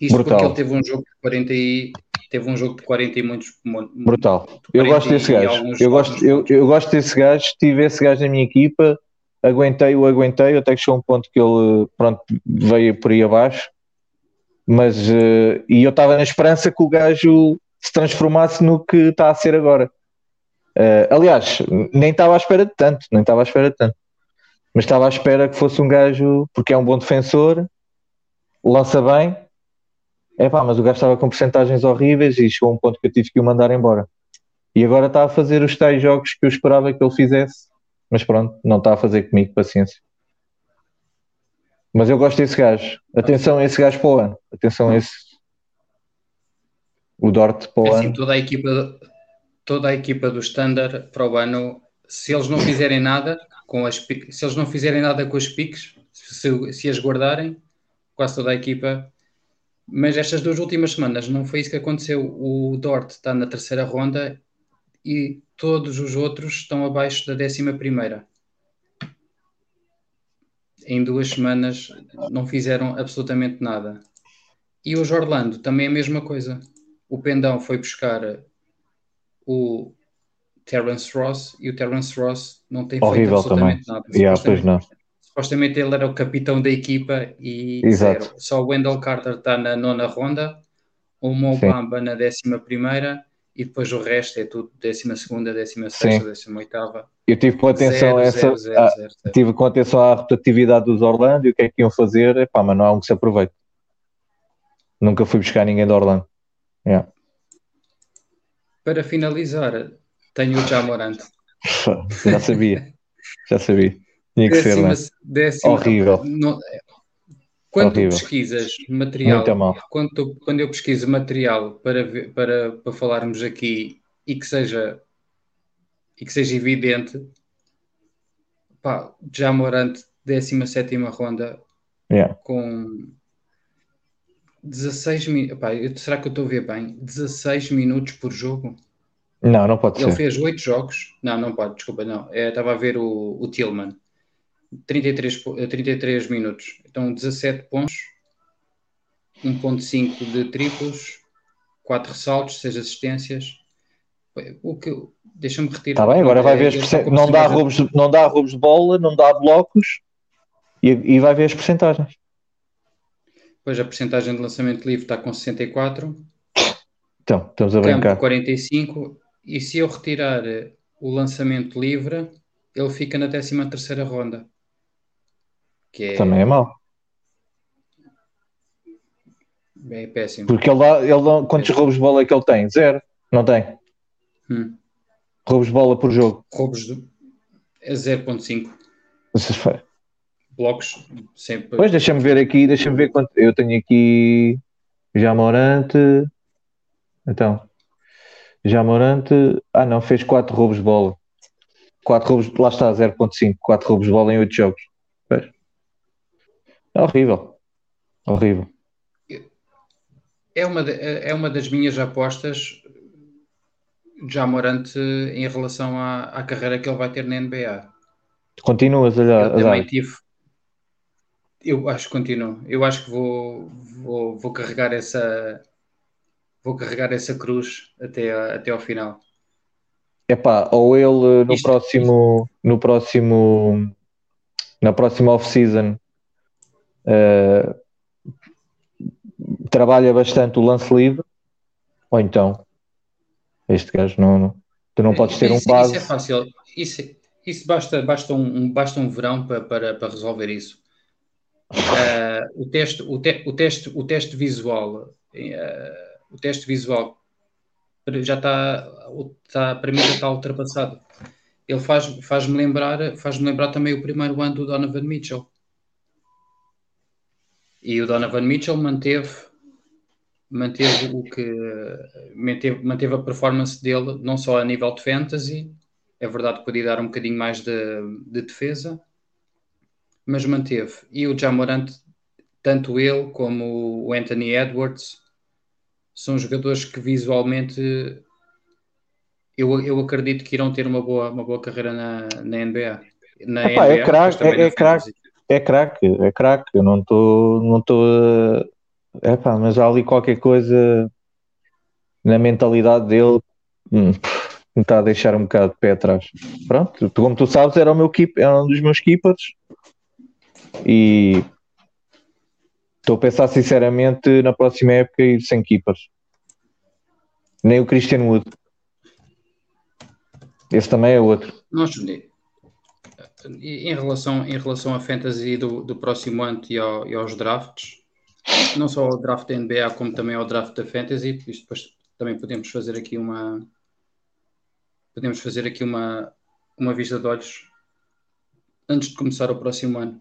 Isto Brutal. porque ele teve um jogo de 40 e teve um jogo de 40 e muitos. Brutal. Eu gosto desse gajo. Eu gosto, eu, eu gosto desse gajo. Tive esse gajo na minha equipa, aguentei-o, aguentei, até que chegou um ponto que ele pronto, veio por aí abaixo. Mas uh, e eu estava na esperança que o gajo se transformasse no que está a ser agora. Uh, aliás, nem estava à espera de tanto, nem estava à espera de tanto. Mas estava à espera que fosse um gajo, porque é um bom defensor, lança bem. É pá, mas o gajo estava com porcentagens horríveis e chegou a um ponto que eu tive que o mandar embora. E agora está a fazer os tais jogos que eu esperava que ele fizesse, mas pronto, não está a fazer comigo, paciência. Mas eu gosto desse gajo. Atenção a esse gajo para o ano. Atenção a esse. O Dort para o é assim, ano. Toda a equipa, toda a equipa do Standard para o ano, se eles não fizerem nada com as se eles não fizerem nada com as piques, se, se as guardarem, quase toda a equipa. Mas estas duas últimas semanas não foi isso que aconteceu. O Dort está na terceira ronda e todos os outros estão abaixo da décima primeira. Em duas semanas não fizeram absolutamente nada. E os Orlando também é a mesma coisa. O Pendão foi buscar o Terence Ross e o Terence Ross não tem Horrível feito absolutamente também. nada. Yeah, pois não. Supostamente ele era o capitão da equipa e Exato. zero. Só o Wendell Carter está na nona ronda, o Mobamba na décima primeira e depois o resto é tudo décima segunda, décima sexta, décima oitava. Eu tive com atenção zero, essa, zero, a, zero, tive com atenção à rotatividade dos Orlando e o que é que iam fazer, Epá, mas não há um que se aproveite. Nunca fui buscar ninguém de Orlando. Yeah. Para finalizar, tenho o Jamorant. Já sabia. Já sabia. Tinha que décima, ser, né? décima, Horrível. Não, quando Horrível. tu pesquisas material, quando, quando eu pesquiso material para, para, para falarmos aqui e que seja e que seja evidente, pá, Jamorant, 17 ronda, yeah. com 16 minutos. Será que eu estou a ver bem? 16 minutos por jogo? Não, não pode Ele ser. fez 8 jogos. Não, não pode, desculpa, não. É, estava a ver o, o Tillman. 33, 33 minutos. Então 17 pontos, 1.5 de triplos, 4 ressaltos, 6 assistências. O que deixa-me retirar. Está bem, agora vai ver as não dá roubos, não dá roubos de bola, não dá blocos e, e vai ver as percentagens. Pois a percentagem de lançamento livre está com 64. Então, estamos a brincar. Campo 45 e se eu retirar o lançamento livre, ele fica na 13 terceira ronda. É... Também é mau. É péssimo. Porque ele dá, ele dá, quantos é. roubos de bola é que ele tem? Zero? Não tem? Hum. Roubos de bola por jogo? Roubos de... é 0.5. Blocos sempre. Pois deixa-me ver aqui, deixa-me ver quanto. Eu tenho aqui Jamorante. Então, Jamorante. Ah, não, fez 4 roubos de bola. 4 roubos, lá está, 0.5. 4 roubos de bola em 8 jogos. É horrível. Horrível. É uma, de, é uma das minhas apostas já morante em relação à, à carreira que ele vai ter na NBA. Continuas a dar. Eu também tive. Eu acho que continuo. Eu acho que vou, vou, vou carregar essa vou carregar essa cruz até, até ao final. Epá, ou ele no Isto... próximo no próximo na próxima off-season uh, trabalha bastante o lance livre, ou então este gajo não, não tu não podes ter isso, um base. Isso é fácil, isso, isso basta, basta, um, basta um verão para, para, para resolver isso. Uh, o, teste, o, te, o, teste, o teste visual, uh, o teste visual já está, está para mim já está ultrapassado. ele faz, faz-me lembrar, faz-me lembrar também o primeiro ano do Donovan Mitchell. E o Donovan Mitchell manteve manteve o que manteve, manteve a performance dele não só a nível de fantasy, é verdade que podia dar um bocadinho mais de, de defesa, mas manteve. E o Jamorant, tanto ele como o Anthony Edwards, são jogadores que visualmente eu, eu acredito que irão ter uma boa, uma boa carreira na, na NBA. Na Epá, NBA é craque, é, é craque, é craque, é craque. Eu não estou não estou é pá, mas há ali qualquer coisa na mentalidade dele hum, me está a deixar um bocado de pé atrás. Pronto, como tu sabes, era o meu keep, era um dos meus keepers e estou a pensar sinceramente na próxima época ir sem keepers. Nem o Christian Wood. Esse também é outro. Nós, em relação, em relação à fantasy do, do próximo ano e, ao, e aos drafts, não só ao draft da NBA, como também ao draft da fantasy, isto depois também podemos fazer aqui uma podemos fazer aqui uma, uma vista de olhos antes de começar o próximo ano.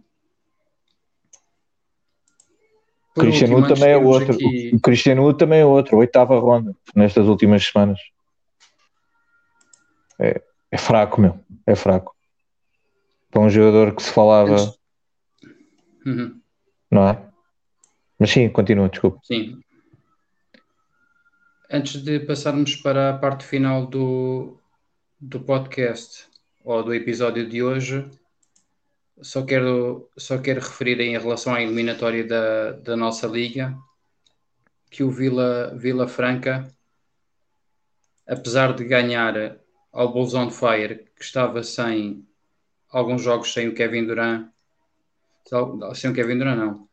O Cristiano último, também é outro. Aqui... O Cristiano também é outro, oitava ronda nestas últimas semanas. É, é fraco, meu. É fraco. Para um jogador que se falava. Uhum. Não é? Mas sim, continua, desculpa. Sim. Antes de passarmos para a parte final do, do podcast ou do episódio de hoje, só quero, só quero referir em relação à eliminatória da, da nossa liga que o Vila, Vila Franca, apesar de ganhar ao Bulls on Fire, que estava sem alguns jogos sem o Kevin Durant, sem o Kevin Durant não,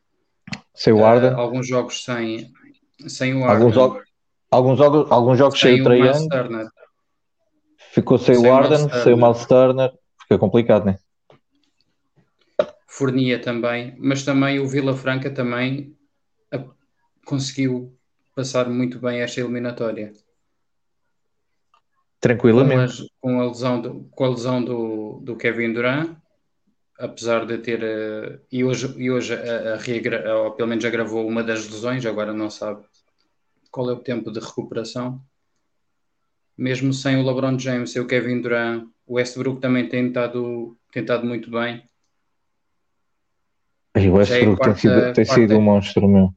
sem o Arden, uh, alguns jogos sem, sem o Arden, alguns jogos, alguns jogos, alguns jogos sem, sem o Trae ficou sem, sem o Arden, sem o Miles Turner, fica complicado, né? Fornia também, mas também o Vila Franca também a, conseguiu passar muito bem esta eliminatória. Tranquilamente. Com a, com a lesão, do, com a lesão do, do Kevin Durant, apesar de ter. Uh, e hoje, e hoje a, a, ou pelo menos agravou uma das lesões, agora não sabe qual é o tempo de recuperação. Mesmo sem o LeBron James e o Kevin Durant, o Westbrook também tem estado, tem estado muito bem. E o Westbrook quarta, tem sido, tem sido um monstro, meu.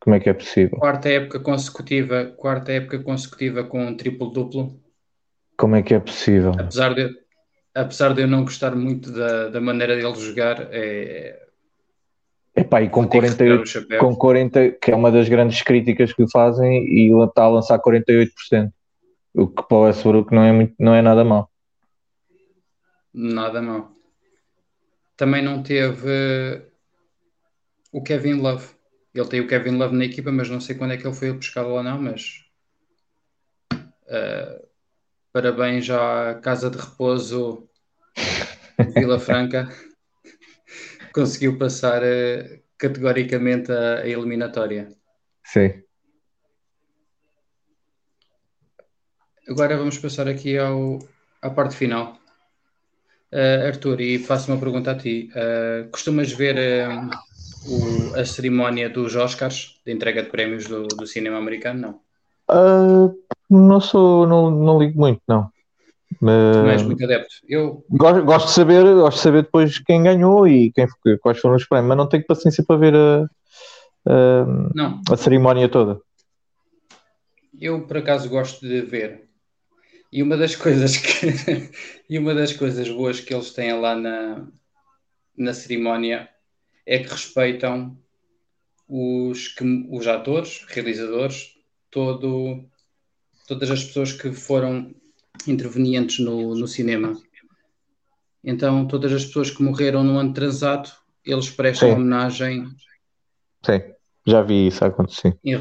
Como é que é possível? Quarta época consecutiva, quarta época consecutiva com um triplo-duplo. Como é que é possível? Apesar de, apesar de eu não gostar muito da, da maneira dele jogar, é. Epá, e com 48, com 40, que é uma das grandes críticas que fazem, e ele está a lançar 48%. O que para o Westbrook não é, muito, não é nada mal. Nada mal. Também não teve o Kevin Love. Ele tem o Kevin Love na equipa, mas não sei quando é que ele foi buscá-lo ou não, mas uh, parabéns à Casa de Repouso Vila Franca. Conseguiu passar uh, categoricamente a, a, eliminatória. Sim. Agora vamos passar aqui ao, à parte final. Uh, Arthur, e faço uma pergunta a ti. costumas ver o, a cerimónia dos Oscars, de entrega de prémios do, do cinema americano, não? Não sou, não, não ligo muito, não. Mas, não és muito adepto. Eu gosto, gosto, de saber, gosto de saber depois quem ganhou e quem, quais foram os prémios, mas não tenho paciência para ver a, a, a cerimónia toda. Eu por acaso gosto de ver. E uma das coisas que e uma das coisas boas que eles têm lá na, na cerimónia é que respeitam os, que, os atores, realizadores, todo, todas as pessoas que foram intervenientes no, no cinema. Então, todas as pessoas que morreram no ano transado, eles prestam Sim. homenagem. Sim, já vi isso acontecer. Em,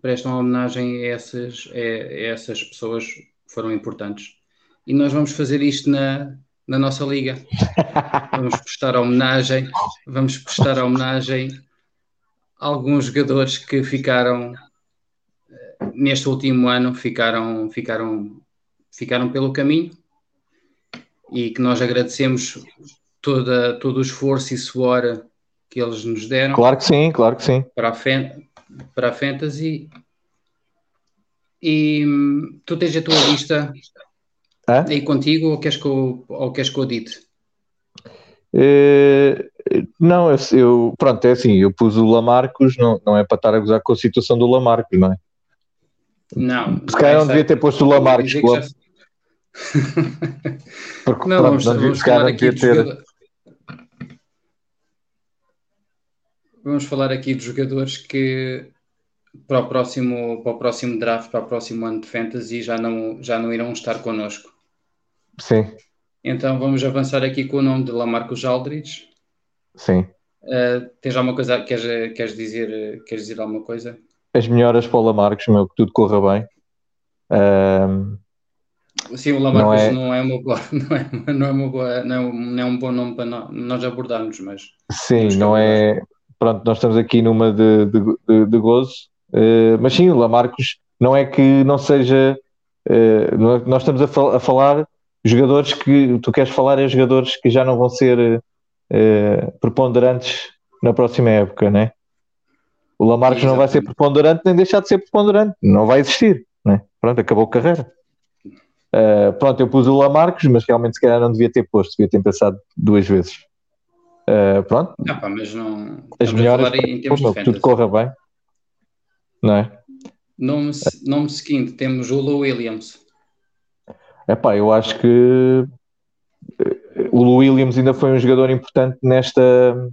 prestam homenagem a essas, a, a essas pessoas que foram importantes. E nós vamos fazer isto na, na nossa liga. Vamos prestar homenagem, vamos prestar homenagem a alguns jogadores que ficaram neste último ano ficaram ficaram ficaram pelo caminho e que nós agradecemos toda, todo o esforço e suor que eles nos deram. Claro que sim, claro que sim. Para a, para a Fantasy. E tu tens a tua lista Hã? aí contigo ou queres que eu, ou queres que eu dite? Uh, não, eu, eu, pronto, é assim, eu pus o Lamarcos, não, não é para estar a gozar com a situação do Lamarcos, não é? Não. Se calhar não devia ter posto o Lamarcos. Já... Porque, não, pronto, vamos, não vamos falar aqui de ter... jogador... Vamos falar aqui de jogadores que para o próximo, para o próximo draft, para o próximo ano de fantasy já não, já não irão estar connosco. Sim. Então vamos avançar aqui com o nome de Lamarcus Aldridge. Sim. Uh, tens alguma coisa, queres, queres, dizer, queres dizer alguma coisa? As melhoras para o Lamarcus, meu, que tudo corra bem. Uh, Sim, o Lamarcus não é, não é uma boa, não é, não é uma boa, não é, não é um bom nome para nós abordarmos, mas sim, não é. Pronto, nós estamos aqui numa de, de, de, de gozo, uh, mas sim, o Lamarcus não é que não seja. Uh, nós estamos a, fal a, falar jogadores que tu queres falar é jogadores que já não vão ser uh, preponderantes na próxima época, né? O Lamarcus não vai ser preponderante nem deixar de ser preponderante, não vai existir, né? Pronto, acabou a carreira. Uh, pronto, eu pus o Lamarcos, mas realmente se calhar não devia ter posto, devia ter pensado duas vezes. Uh, pronto. Ah, pá, mas não. As melhores, em termos pô, de tudo corra bem. Não é? Nome, nome seguinte, temos o Lou Williams. É pá, eu acho que eh, o Lou Williams ainda foi um jogador importante nesta,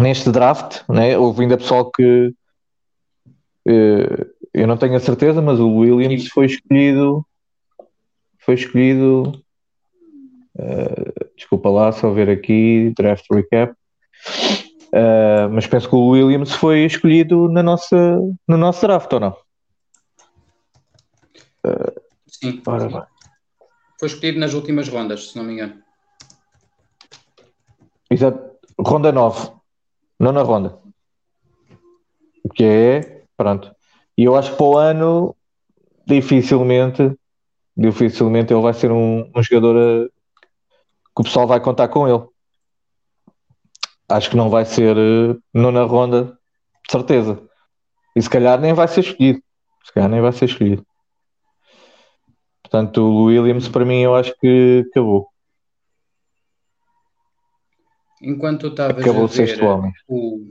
neste draft. Né? Houve ainda pessoal que. Uh, eu não tenho a certeza, mas o Williams foi escolhido foi escolhido. Uh, desculpa lá, só ver aqui, draft recap. Uh, mas penso que o Williams foi escolhido na nossa, no nosso draft, ou não? Sim. Ora, sim. Foi escolhido nas últimas rondas, se não me engano. Exato. Ronda 9. Nona ronda. O que é. Pronto. E eu acho que para o ano dificilmente dificilmente ele vai ser um, um jogador a, que o pessoal vai contar com ele. Acho que não vai ser uh, nona ronda, de certeza. E se calhar nem vai ser escolhido. Se calhar nem vai ser escolhido. Portanto, o Williams, para mim, eu acho que acabou. Enquanto estavas a ver o,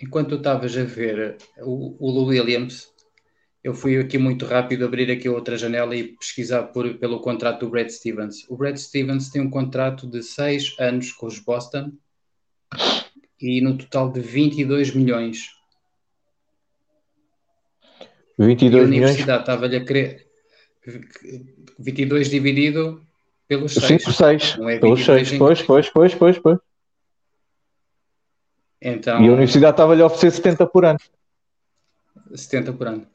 enquanto estavas a ver o, o Williams, eu fui aqui muito rápido abrir aqui outra janela e pesquisar por, pelo contrato do Brad Stevens. O Brad Stevens tem um contrato de 6 anos com os Boston e no total de 22 milhões. 22 e a universidade estava-lhe a querer 22 dividido pelos 6. Sim, por 6. Não é pelos 6. Pois, pois, pois, pois, pois. Então, e a universidade estava-lhe a oferecer 70 por ano. 70 por ano.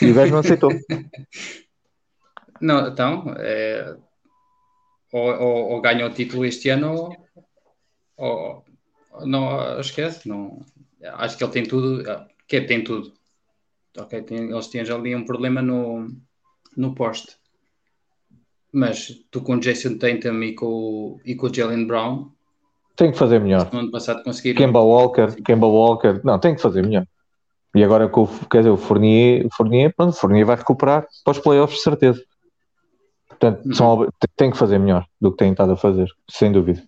E o gajo não aceitou. não, então, é, ou, ou, ou, ganha o título este ano, ou, ou não esquece. Não, acho que ele tem tudo. Que tem tudo. Ok, tem, eles têm já ali um problema no, no poste. Mas tu com o Jason Tatum e com, e com o Jalen Brown. Tem que fazer melhor. No ano passado conseguiram. Kemba Walker, Kemba Walker. Não, tem que fazer melhor. E agora com o, quer dizer, o Fournier, Fournier, pronto, Fournier vai recuperar para os playoffs, de certeza. Portanto, uhum. são, tem que fazer melhor do que tem estado a fazer, sem dúvida.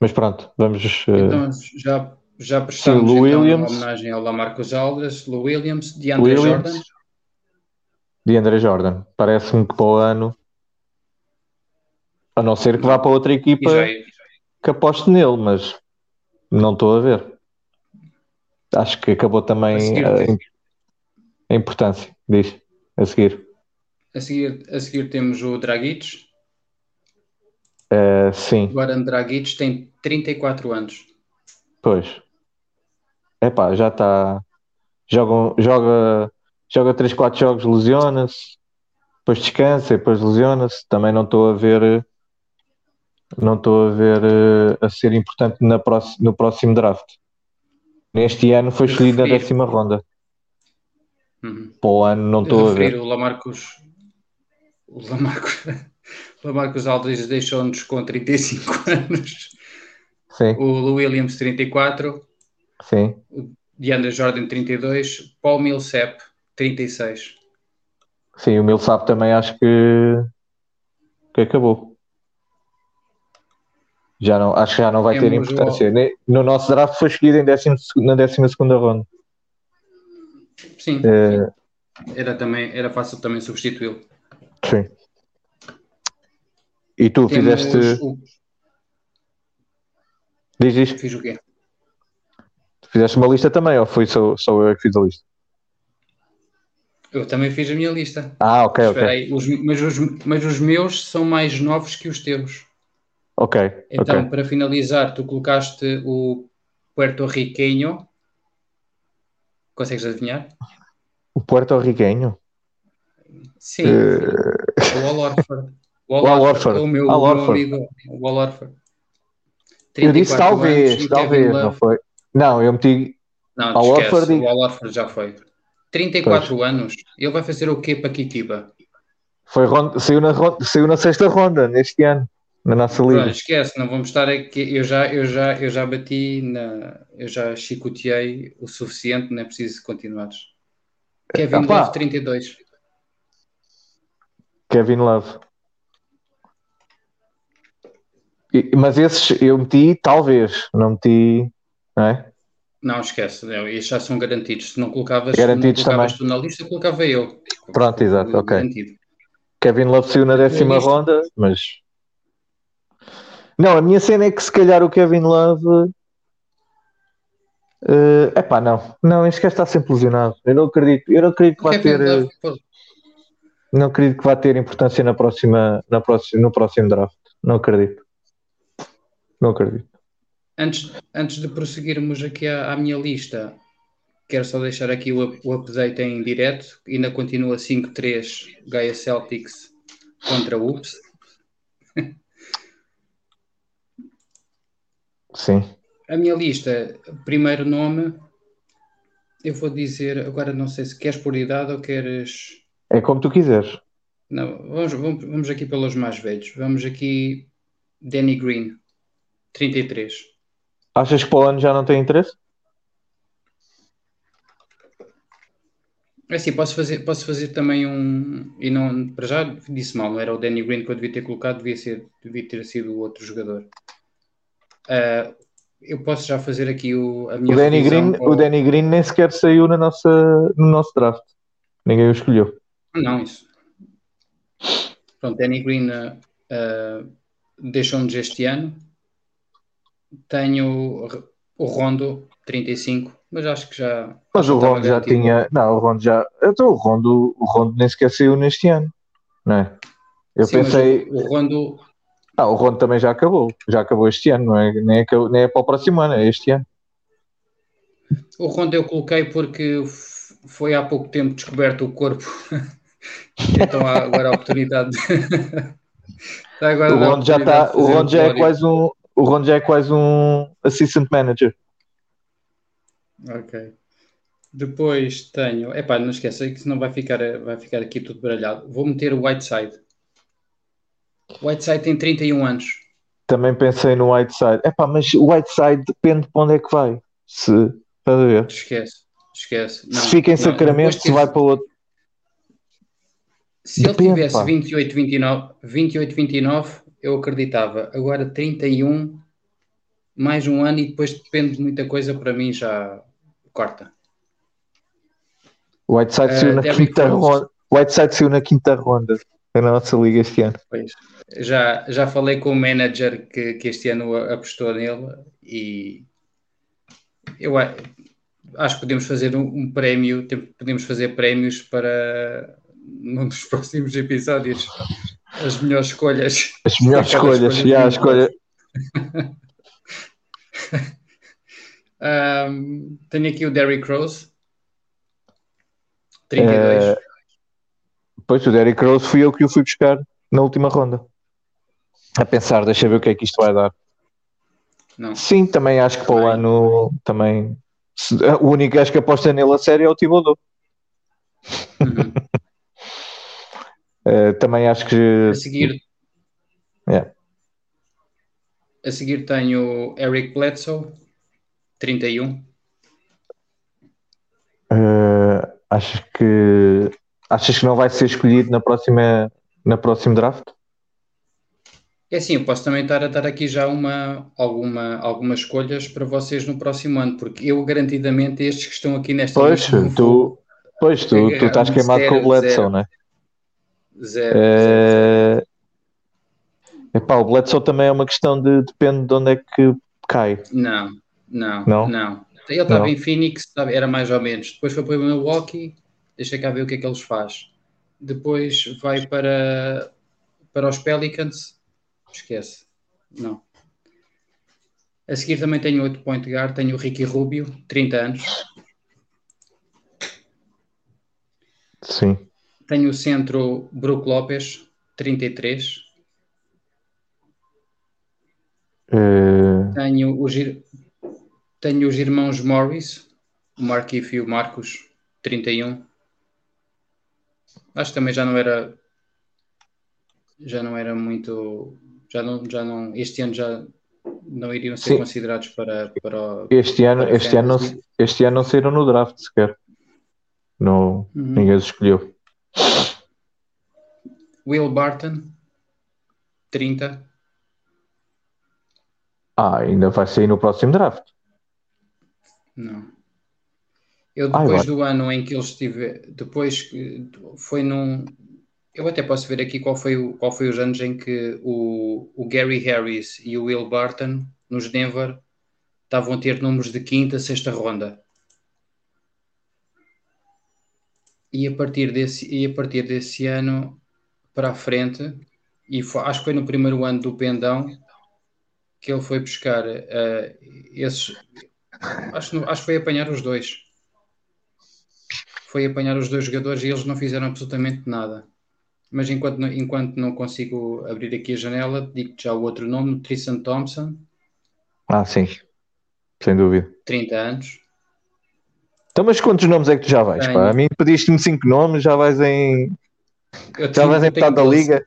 Mas pronto, vamos. Eh, então, já, já prestamos Sim, então, Williams, uma homenagem ao Lamarcus Aldridge, Lou Williams, DeAndre Williams, Jordan. DeAndre Jordan. Parece-me que para o ano, a não ser que vá para outra equipa que aposte nele, mas não estou a ver acho que acabou também a, a, a, importância, diz, a seguir. A seguir, a seguir temos o Dragic. Uh, sim. O Goran Dragic tem 34 anos. Pois. Epá, já está. Joga, joga, joga 3, 4 jogos, lesiona-se, depois descansa, depois lesiona-se. Também não estou a ver. Não estou a ver uh, a ser importante na próximo, no próximo draft. Neste ano foi escolhido na décima ronda. Uhum. Para o ano não estou a ver. O Lamarcus, o Lamarcus, Lamarcus Aldridge deixou-nos com 35 anos. Sim. O Williams 34. Sim. O DeAndre Jordan 32. Paul Millsap 36. Sim, o Millsap também acho que, que acabou. Já não, acho que já não vai ter importância. No nosso draft foi escolhido em décimo, na 12 segunda ronda. Sim, Eh, sim. Era, também, era fácil também substituí-lo. sim. E tu Temos fizeste. o- Diz isto. Fiz o quê? Fizeste uma lista também, ou foi só, só eu que fiz a lista? Eu também fiz a minha lista. Ah, ok, Espera ok. os- mas, os, mas os meus são mais novos que os teus. Ok, Então, ok. para finalizar, tu colocaste o Puerto Riqueño. Consegues adivinhar? O Puerto Riquenho. Sim, Eh, o Al Orford. O Al Horford. O meu, Al o meu amigo, o Al Orford. eu disse 34 talvez, anos, talvez, não foi? Não, eu meti. Não, Al e- o Al Orford já foi. 34 anos. Ele vai fazer o quê para Kitiba? Foi ronda, saiu, na, ronda- saiu na sexta ronda neste ano, na nossa liga. Pronto, esquece, não vamos estar aqui. Eu já, eu já, eu já bati na. Eu já chicoteei o suficiente, não é preciso continuares. Kevin. Love, 32. Kevin Love. E- mas esses eu meti, talvez, não meti, não é? Não, esquece, não, estes já são garantidos. Se não colocavas, Garantidos não colocavas também. tu na lista, colocava eu. Pronto, exato, ok. Garantido. Kevin Love saiu na décima ronda, mas. Não, a minha cena é que se calhar o Kevin Love. É epá, não. Não, este gajo está sempre lesionado. Eu não acredito. Eu não acredito que Kevin ter. Love, pô, Não acredito que vai ter importância na próxima, na próxima, no próximo draft. Não acredito. Não acredito. Antes, antes de prosseguirmos aqui à, à minha lista, quero só deixar aqui o, o update em direto. Ainda continua 5-3 Gaia Celtics contra UPS. Sim. A minha lista, primeiro nome, eu vou dizer, agora não sei se queres por idade ou queres. É como tu quiseres. Não, vamos, vamos, vamos aqui pelos mais velhos. Vamos aqui, Danny Green, 33. Achas que para o ano já não tem interesse? É assim, posso fazer, posso fazer também um. E não, para já disse mal, não era o Danny Green que eu devia ter colocado, devia, ser, devia ter sido o outro jogador. Eu posso já fazer aqui o, a minha O Danny, Green, para o Danny Green nem sequer saiu na nossa, no nosso draft. Ninguém o escolheu. Não, isso. Pronto, Danny Green ah, deixou-nos este ano. Tenho o Rondo, 35, mas acho que já. Mas o Rondo já garantido. tinha. Não, o Rondo já. Então o Rondo, o Rondo nem sequer saiu neste ano. Não é? Eu Sim, pensei. O Rondo, Ah, o Rondo também já acabou. Já acabou este ano, não é? Nem é, nem é para o próximo ano, é este ano. O Rondo eu coloquei porque foi há pouco tempo descoberto o corpo. então há agora a oportunidade. Está agora O Rondo já de O Rondo já é quase um. O Rondo já é quase um assistant manager. Ok. Depois tenho. Epá, não esqueça que senão vai ficar, vai ficar aqui tudo baralhado. Vou meter o Whiteside. Whiteside tem 31 anos. Também pensei no Whiteside. Epá, mas o Whiteside depende para onde é que vai. Se. Estás a ver? Esquece. Esquece. Não, se fica em não, Sacramento, se vai para outro. Se ele Depende, tivesse pá. 28, 29, 28, 29, eu acreditava. Agora 31, mais um ano e depois depende de muita coisa, para mim já corta. O Whiteside Eh, saiu na Derrick quinta Rose. ronda. Whiteside saiu na quinta ronda da nossa liga este ano. Pois. Já, já falei com o manager que, que este ano apostou nele e eu acho que podemos fazer um, um prémio, podemos fazer prémios para num dos próximos episódios as melhores escolhas. As melhores escolhas. escolhas já, a escolha. Ahm, tenho aqui o Derrick Rose, 32. Eh, Pois o Derrick Rose fui eu que o fui buscar na última ronda. A pensar, deixa ver o que é que isto vai dar. Não. Sim, também acho que para o ano também. se- O único gajo que aposta nele a sério é o Thibodeau. Uhum. Uh, também acho que. A seguir. Yeah. A seguir tenho Eric Bledsoe, 31. Uh, acho que achas que não vai ser escolhido na próxima na próximo draft? É assim, eu posso também estar a dar aqui já uma, alguma, algumas escolhas para vocês no próximo ano, porque eu garantidamente estes que estão aqui nesta pois. Tu, pois, tu, tu estás queimado com o Bledsoe, não é? Zero, é... zero, Epá, o Bledsoe também é uma questão de depende de onde é que cai. Não, não, não. não. Ele estava em Phoenix, era mais ou menos. Depois foi para o Milwaukee, deixa cá ver o que é que eles faz. Depois vai para, para os Pelicans, esquece, não. A seguir também tenho outro point guard, tenho o Ricky Rubio, 30 anos. Sim. Tenho o centro Brook Lopes, 33. Uh... Tenho, os, tenho os irmãos Morris, o Marquif e o Marcos, 31. Acho que também já não era já não era muito já não, já não este ano já não iriam ser Sim. considerados para, para este ano para este ano este ano não saíram no draft sequer no, uhum. ninguém os escolheu Will Barton 30 ah, ainda vai sair no próximo draft. Não. Eu depois Ai, do ano em que ele estive, depois foi num. Eu até posso ver aqui qual foi, o, qual foi os anos em que o, o Gary Harris e o Will Barton, nos Denver, estavam a ter números de quinta, sexta ronda. E a partir desse, e a partir desse ano para a frente, e foi, acho que foi no primeiro ano do Pendão, que ele foi buscar uh, esses. Acho, acho que foi apanhar os dois. Foi apanhar os dois jogadores e eles não fizeram absolutamente nada. Mas enquanto não, enquanto não consigo abrir aqui a janela, digo já o outro nome, Tristan Thompson. Ah, sim. Sem dúvida. 30 anos. Então, mas quantos nomes é que tu já vais? Pá? A mim pediste-me 5 nomes, já vais em. já vais em metade da liga.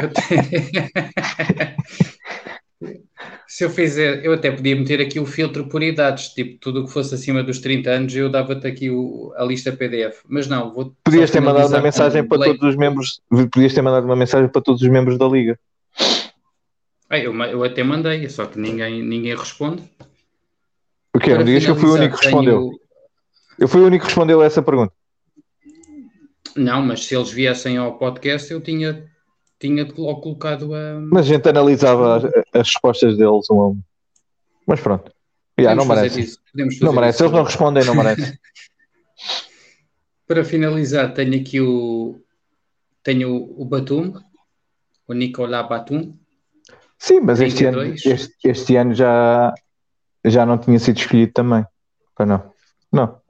Eu tenho... Se eu fizer, eu até podia meter aqui o filtro por idades, tipo, tudo o que fosse acima dos 30 anos, eu dava-te aqui o, a lista PDF. Mas não, vou. Podias ter mandado uma mensagem para todos os membros, podias ter mandado uma mensagem para todos os membros da Liga. Ah, eu, eu até mandei, só que ninguém, ninguém responde. O quê? Não digas que eu fui o único que respondeu. Tenho... Eu fui o único que respondeu a essa pergunta. Não, mas se eles viessem ao podcast, eu tinha tinha logo colocado a. Mas a gente analisava as, as respostas deles um a um. Mas pronto. Yeah, não merece. Não merece. Eles não respondem, não merece. Para finalizar, tenho aqui o. Tenho o Batum, o Nicolás Batum. Sim, mas este ano, este, este ano já, já não tinha sido escolhido também. Para não. Não.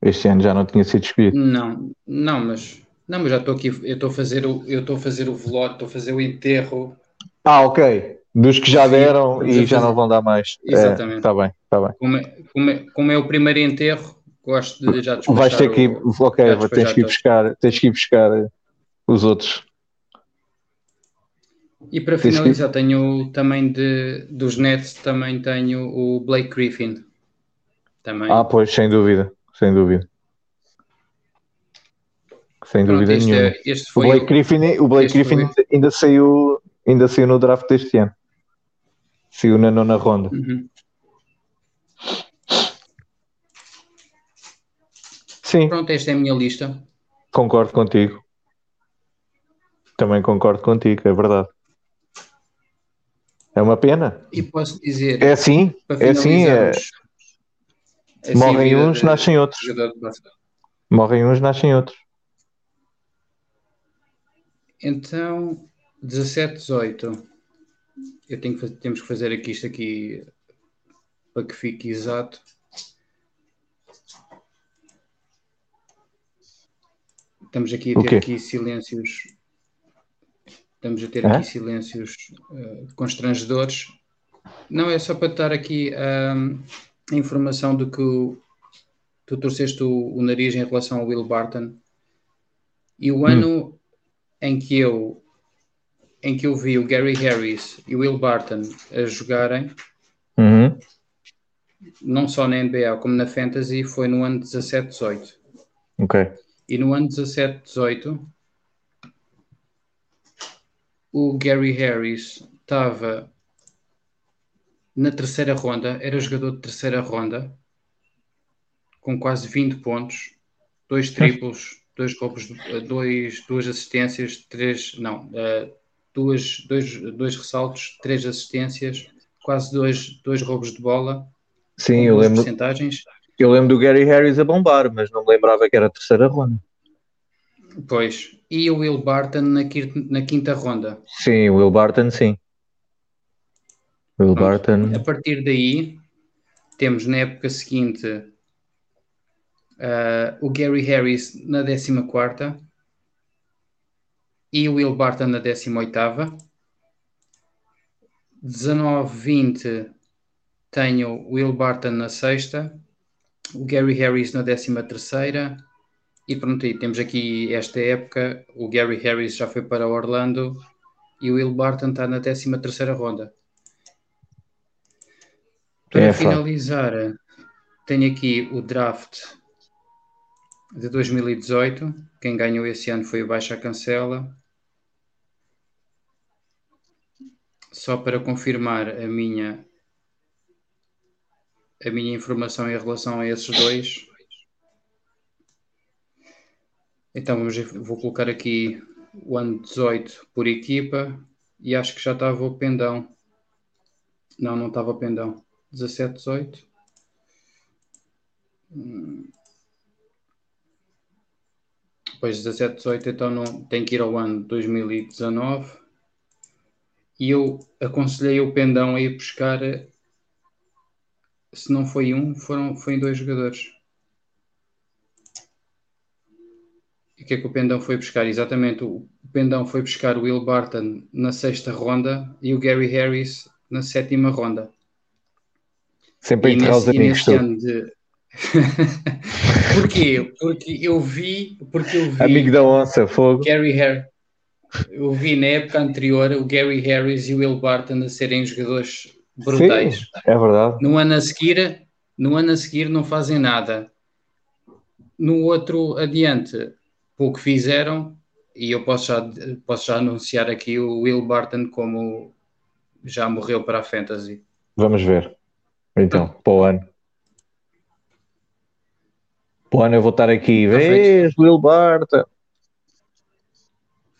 Este ano já não tinha sido escolhido. Não, não, mas não, mas já estou aqui, eu estou a fazer o, eu estou a fazer o velório, estou a fazer o enterro. Ah, ok. Dos que já deram Sim, e já não vão dar mais. Exatamente. Está é, bem, está bem. Como é, como, é, como é, o primeiro enterro, gosto de já despachar Vais ter que ir, o, ok, tens que ir buscar, tens que ir buscar os outros. E para finalizar, que... tenho também de, dos Nets, também tenho o Blake Griffin. Também. Ah, pois, sem dúvida, sem dúvida. Sem Pronto, dúvida nenhuma. É, o Blake Griffin, o Blake Griffin foi... ainda, saiu, ainda saiu no draft deste ano. Saiu na nona ronda. Uhum. Sim. Pronto, esta é a minha lista. Concordo contigo. Também concordo contigo, é verdade. É uma pena. E posso dizer. É assim, é assim. É... Assim Morrem uns, de... nascem outros. Morrem uns, nascem outros. Então, 17, 18. Eu tenho que, temos que fazer aqui isto aqui para que fique exato. Estamos aqui a ter okay. aqui silêncios. Estamos a ter aqui silêncios uh, constrangedores. Não, é só para estar aqui uh, a informação de que o, tu torceste o, o nariz em relação ao Will Barton E o ano em que eu em que eu vi o Gary Harris e o Will Barton a jogarem, Uhum. não só na NBA como na Fantasy, foi no ano 17-18. Ok. E no ano 17-18, o Gary Harris estava na terceira ronda, era jogador de terceira ronda, com quase 20 pontos, dois triplos, dois roubos, de- dois, duas assistências, três, não, eh, duas, dois, dois ressaltos, três assistências, quase dois, dois roubos de bola, Sim, eu lembro, percentagens. eu lembro do Gary Harris a bombar, mas não me lembrava que era a terceira ronda. Pois. E o Will Barton na, na quinta ronda. Sim, o Will Barton, sim. Will Pronto. Barton. A partir daí, temos na época seguinte ah, o Gary Harris na 14 e o Will Barton na 18. 19-20 tenho o Will Barton na sexta, o Gary Harris na 13 e pronto, e temos aqui esta época, o Gary Harris já foi para Orlando e o Will Barton está na 13 ronda. Para É, pá. finalizar, tenho aqui o draft de 2018. Quem ganhou esse ano foi o Baixa Cancela. Só para confirmar a minha a minha informação em relação a esses dois. Então vamos, vou colocar aqui o ano 18 por equipa e acho que já estava o pendão. Não, não estava o pendão. 17, 18. Hum. Pois 17, 18, então não, tem que ir ao ano 2019. E eu aconselhei o pendão a ir buscar, se não foi um, foram, foi dois jogadores. E o que é que o Pendão foi buscar? Exatamente, o Pendão foi buscar o Will Barton na sexta ronda e o Gary Harris na sétima ronda. Sempre E nesse, e todos. ano de. Porquê? Porque eu vi, porque eu vi Amigo da onça, fogo. Gary Harris. Eu vi na época anterior o Gary Harris e o Will Barton a serem jogadores brutais. Sim, é verdade. No ano a seguir, no ano a seguir não fazem nada. No outro adiante, pouco fizeram, e eu posso já, posso já anunciar aqui o Will Barton como já morreu para a Fantasy. Vamos ver. Então, para o ano. Ano eu vou estar aqui. Vês, Will Barton.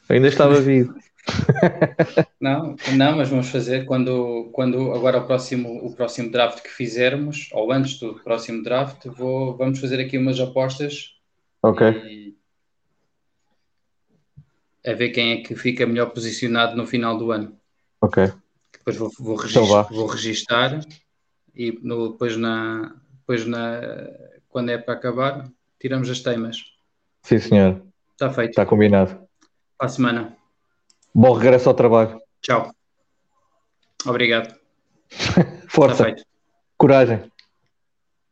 Ainda estava vivo. Não, não, mas vamos fazer quando, quando agora o próximo, o próximo draft que fizermos, ou antes do próximo draft, vou, vamos fazer aqui umas apostas Ok. e a ver quem é que fica melhor posicionado no final do ano. Ok. Depois vou, vou, Então vá. regis- vou registar e no- depois, na, depois na, quando é para acabar, tiramos as temas. Sim, senhor. Está feito. Está combinado. Para a semana. Bom regresso ao trabalho. Tchau. Obrigado. Está Força. feito. Coragem.